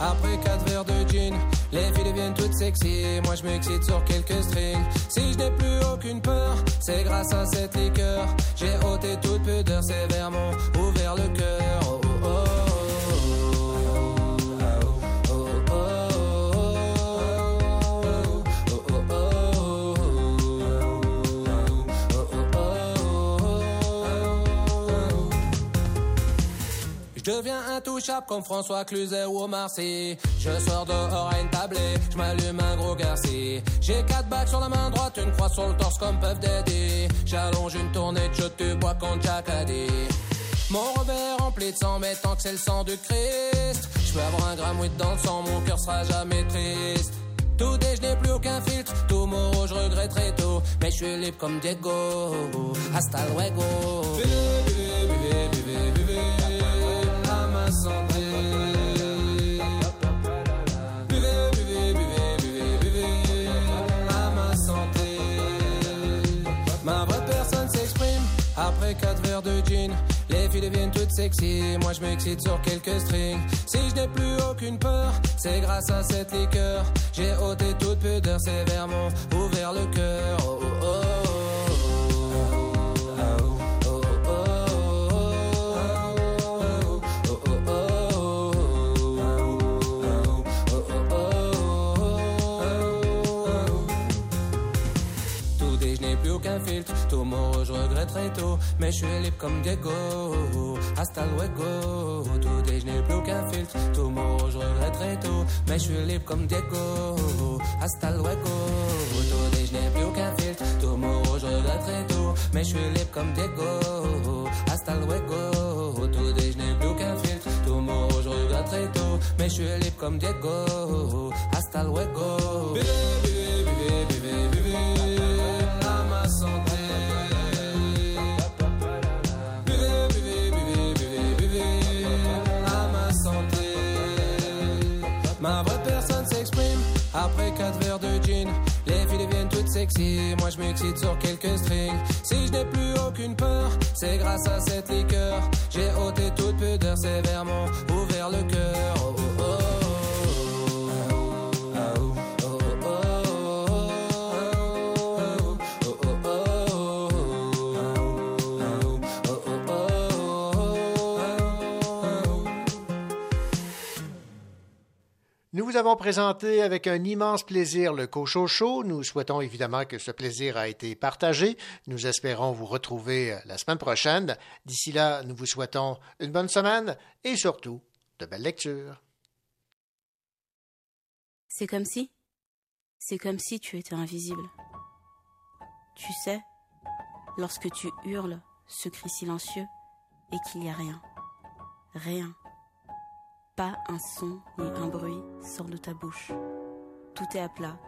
après quatre verres de gin. Les filles deviennent toutes sexy, moi je m'excite sur quelques strings. Si je n'ai plus aucune peur, c'est grâce à cette liqueur. J'ai ôté toute pudeur sévèrement, ouvert le cœur. Comme François Cluzet ou Omar Sy. Je sors dehors à une tablée, je m'allume un gros garci. J'ai quatre bacs sur la main droite, une croix sur le torse comme Puff Daddy. J'allonge une tournée de du bois a dit. Mon revers rempli de sang, mais tant que c'est le sang du Christ. Je peux avoir un gramme dans le sang, mon cœur sera jamais triste. Tout est, je n'ai plus aucun filtre, tout rouge, je regretterai tôt. Mais je suis libre comme Diego, hasta luego. Après quatre verres de gin. Les filles deviennent toutes sexy, moi je m'excite sur quelques strings. Si je n'ai plus aucune peur, c'est grâce à cette liqueur. J'ai ôté toute pudeur sévèrement, ouvert le cœur. Oh, oh, oh, je regretterai tôt. Mais je suis libre comme Diego. Hasta luego. Tout n'ai plus aucun filtre. Tout rouge, je regretterai tôt. Mais je suis libre comme Diego. Hasta luego. Tout n'ai plus aucun filtre. Tout rouge, je regretterai tôt. Mais je suis libre comme Diego. Hasta luego. Tout n'ai plus aucun filtre. Tout rouge, je regretterai tôt. Mais je suis libre comme Diego. Hasta luego. Buvez, après quatre verres de gin. Les filles deviennent toutes sexy, moi je m'excite sur quelques strings. Si je n'ai plus aucune peur, c'est grâce à cette liqueur. J'ai ôté toute pudeur sévèrement, ouvert le cœur. Oh, oh. Nous vous avons présenté avec un immense plaisir le Cocho Show. Nous souhaitons évidemment que ce plaisir a été partagé. Nous espérons vous retrouver la semaine prochaine. D'ici là, nous vous souhaitons une bonne semaine et surtout de belles lectures. C'est comme si. C'est comme si tu étais invisible. Tu sais, lorsque tu hurles ce cri silencieux et qu'il n'y a rien. Rien. Pas un son ni un bruit sort de ta bouche. Tout est à plat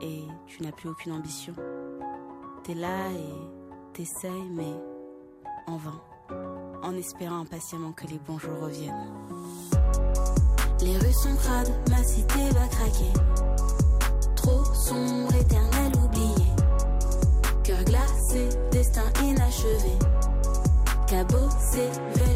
et tu n'as plus aucune ambition. T'es là et t'essayes, mais en vain, en espérant impatiemment que les bons jours reviennent. Les rues sont crades, ma cité va craquer. Trop sombre, éternel oublié. Cœur glacé, destin inachevé. Cabossé, vais-je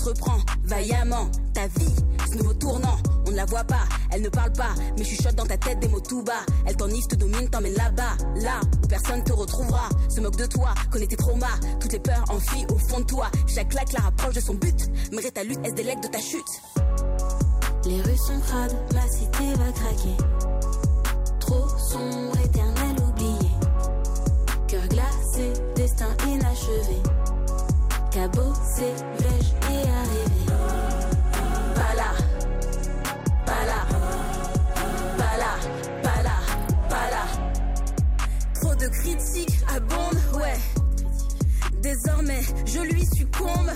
pas. Entreprends vaillamment ta vie, ce nouveau tournant. On ne la voit pas, elle ne parle pas, mais chuchote dans ta tête des mots tout bas. Elle t'enivre, te domine, t'emmène là-bas, là où personne te retrouvera. Se moque de toi, connaît tes traumas, toutes les peurs enfuient au fond de toi. Chaque claque la rapproche de son but, malgré ta lutte, elle délègue de ta chute? Les rues sont crades, ma cité va craquer. Trop sombre, éternel oublié. Cœur glacé, destin inachevé. Cabossé, vais-je Désormais, je lui succombe.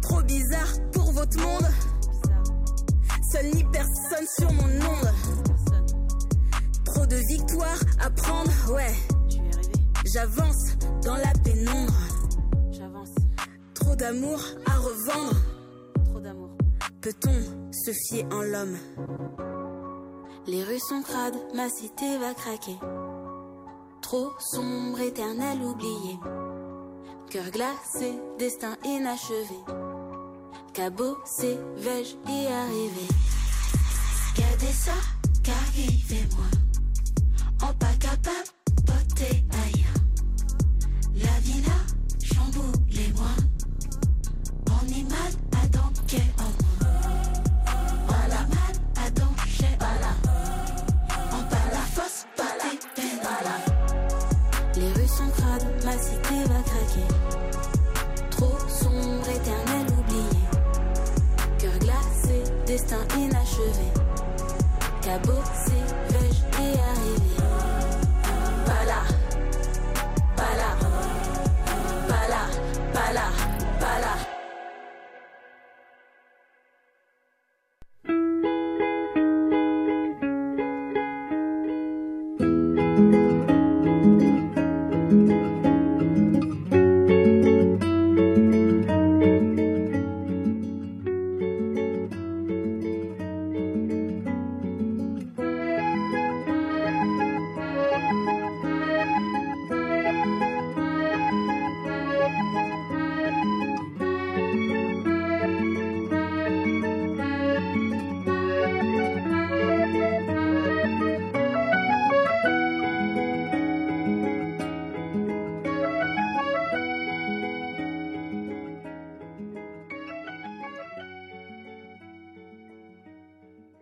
Trop bizarre pour votre monde. Seul ni personne sur mon onde. Trop de victoires à prendre, ouais. J'avance dans la pénombre. Trop d'amour à revendre. Trop d'amour. Peut-on se fier en l'homme? Les rues sont crades, ma cité va craquer. Trop sombre, éternel oublié. Cœur glacé, destin inachevé. Cabossé, vais-je y arriver Regardez ça, qu'arrivez-moi. En pas capable, poté aïe. La villa, destin inachevé. Cabossé?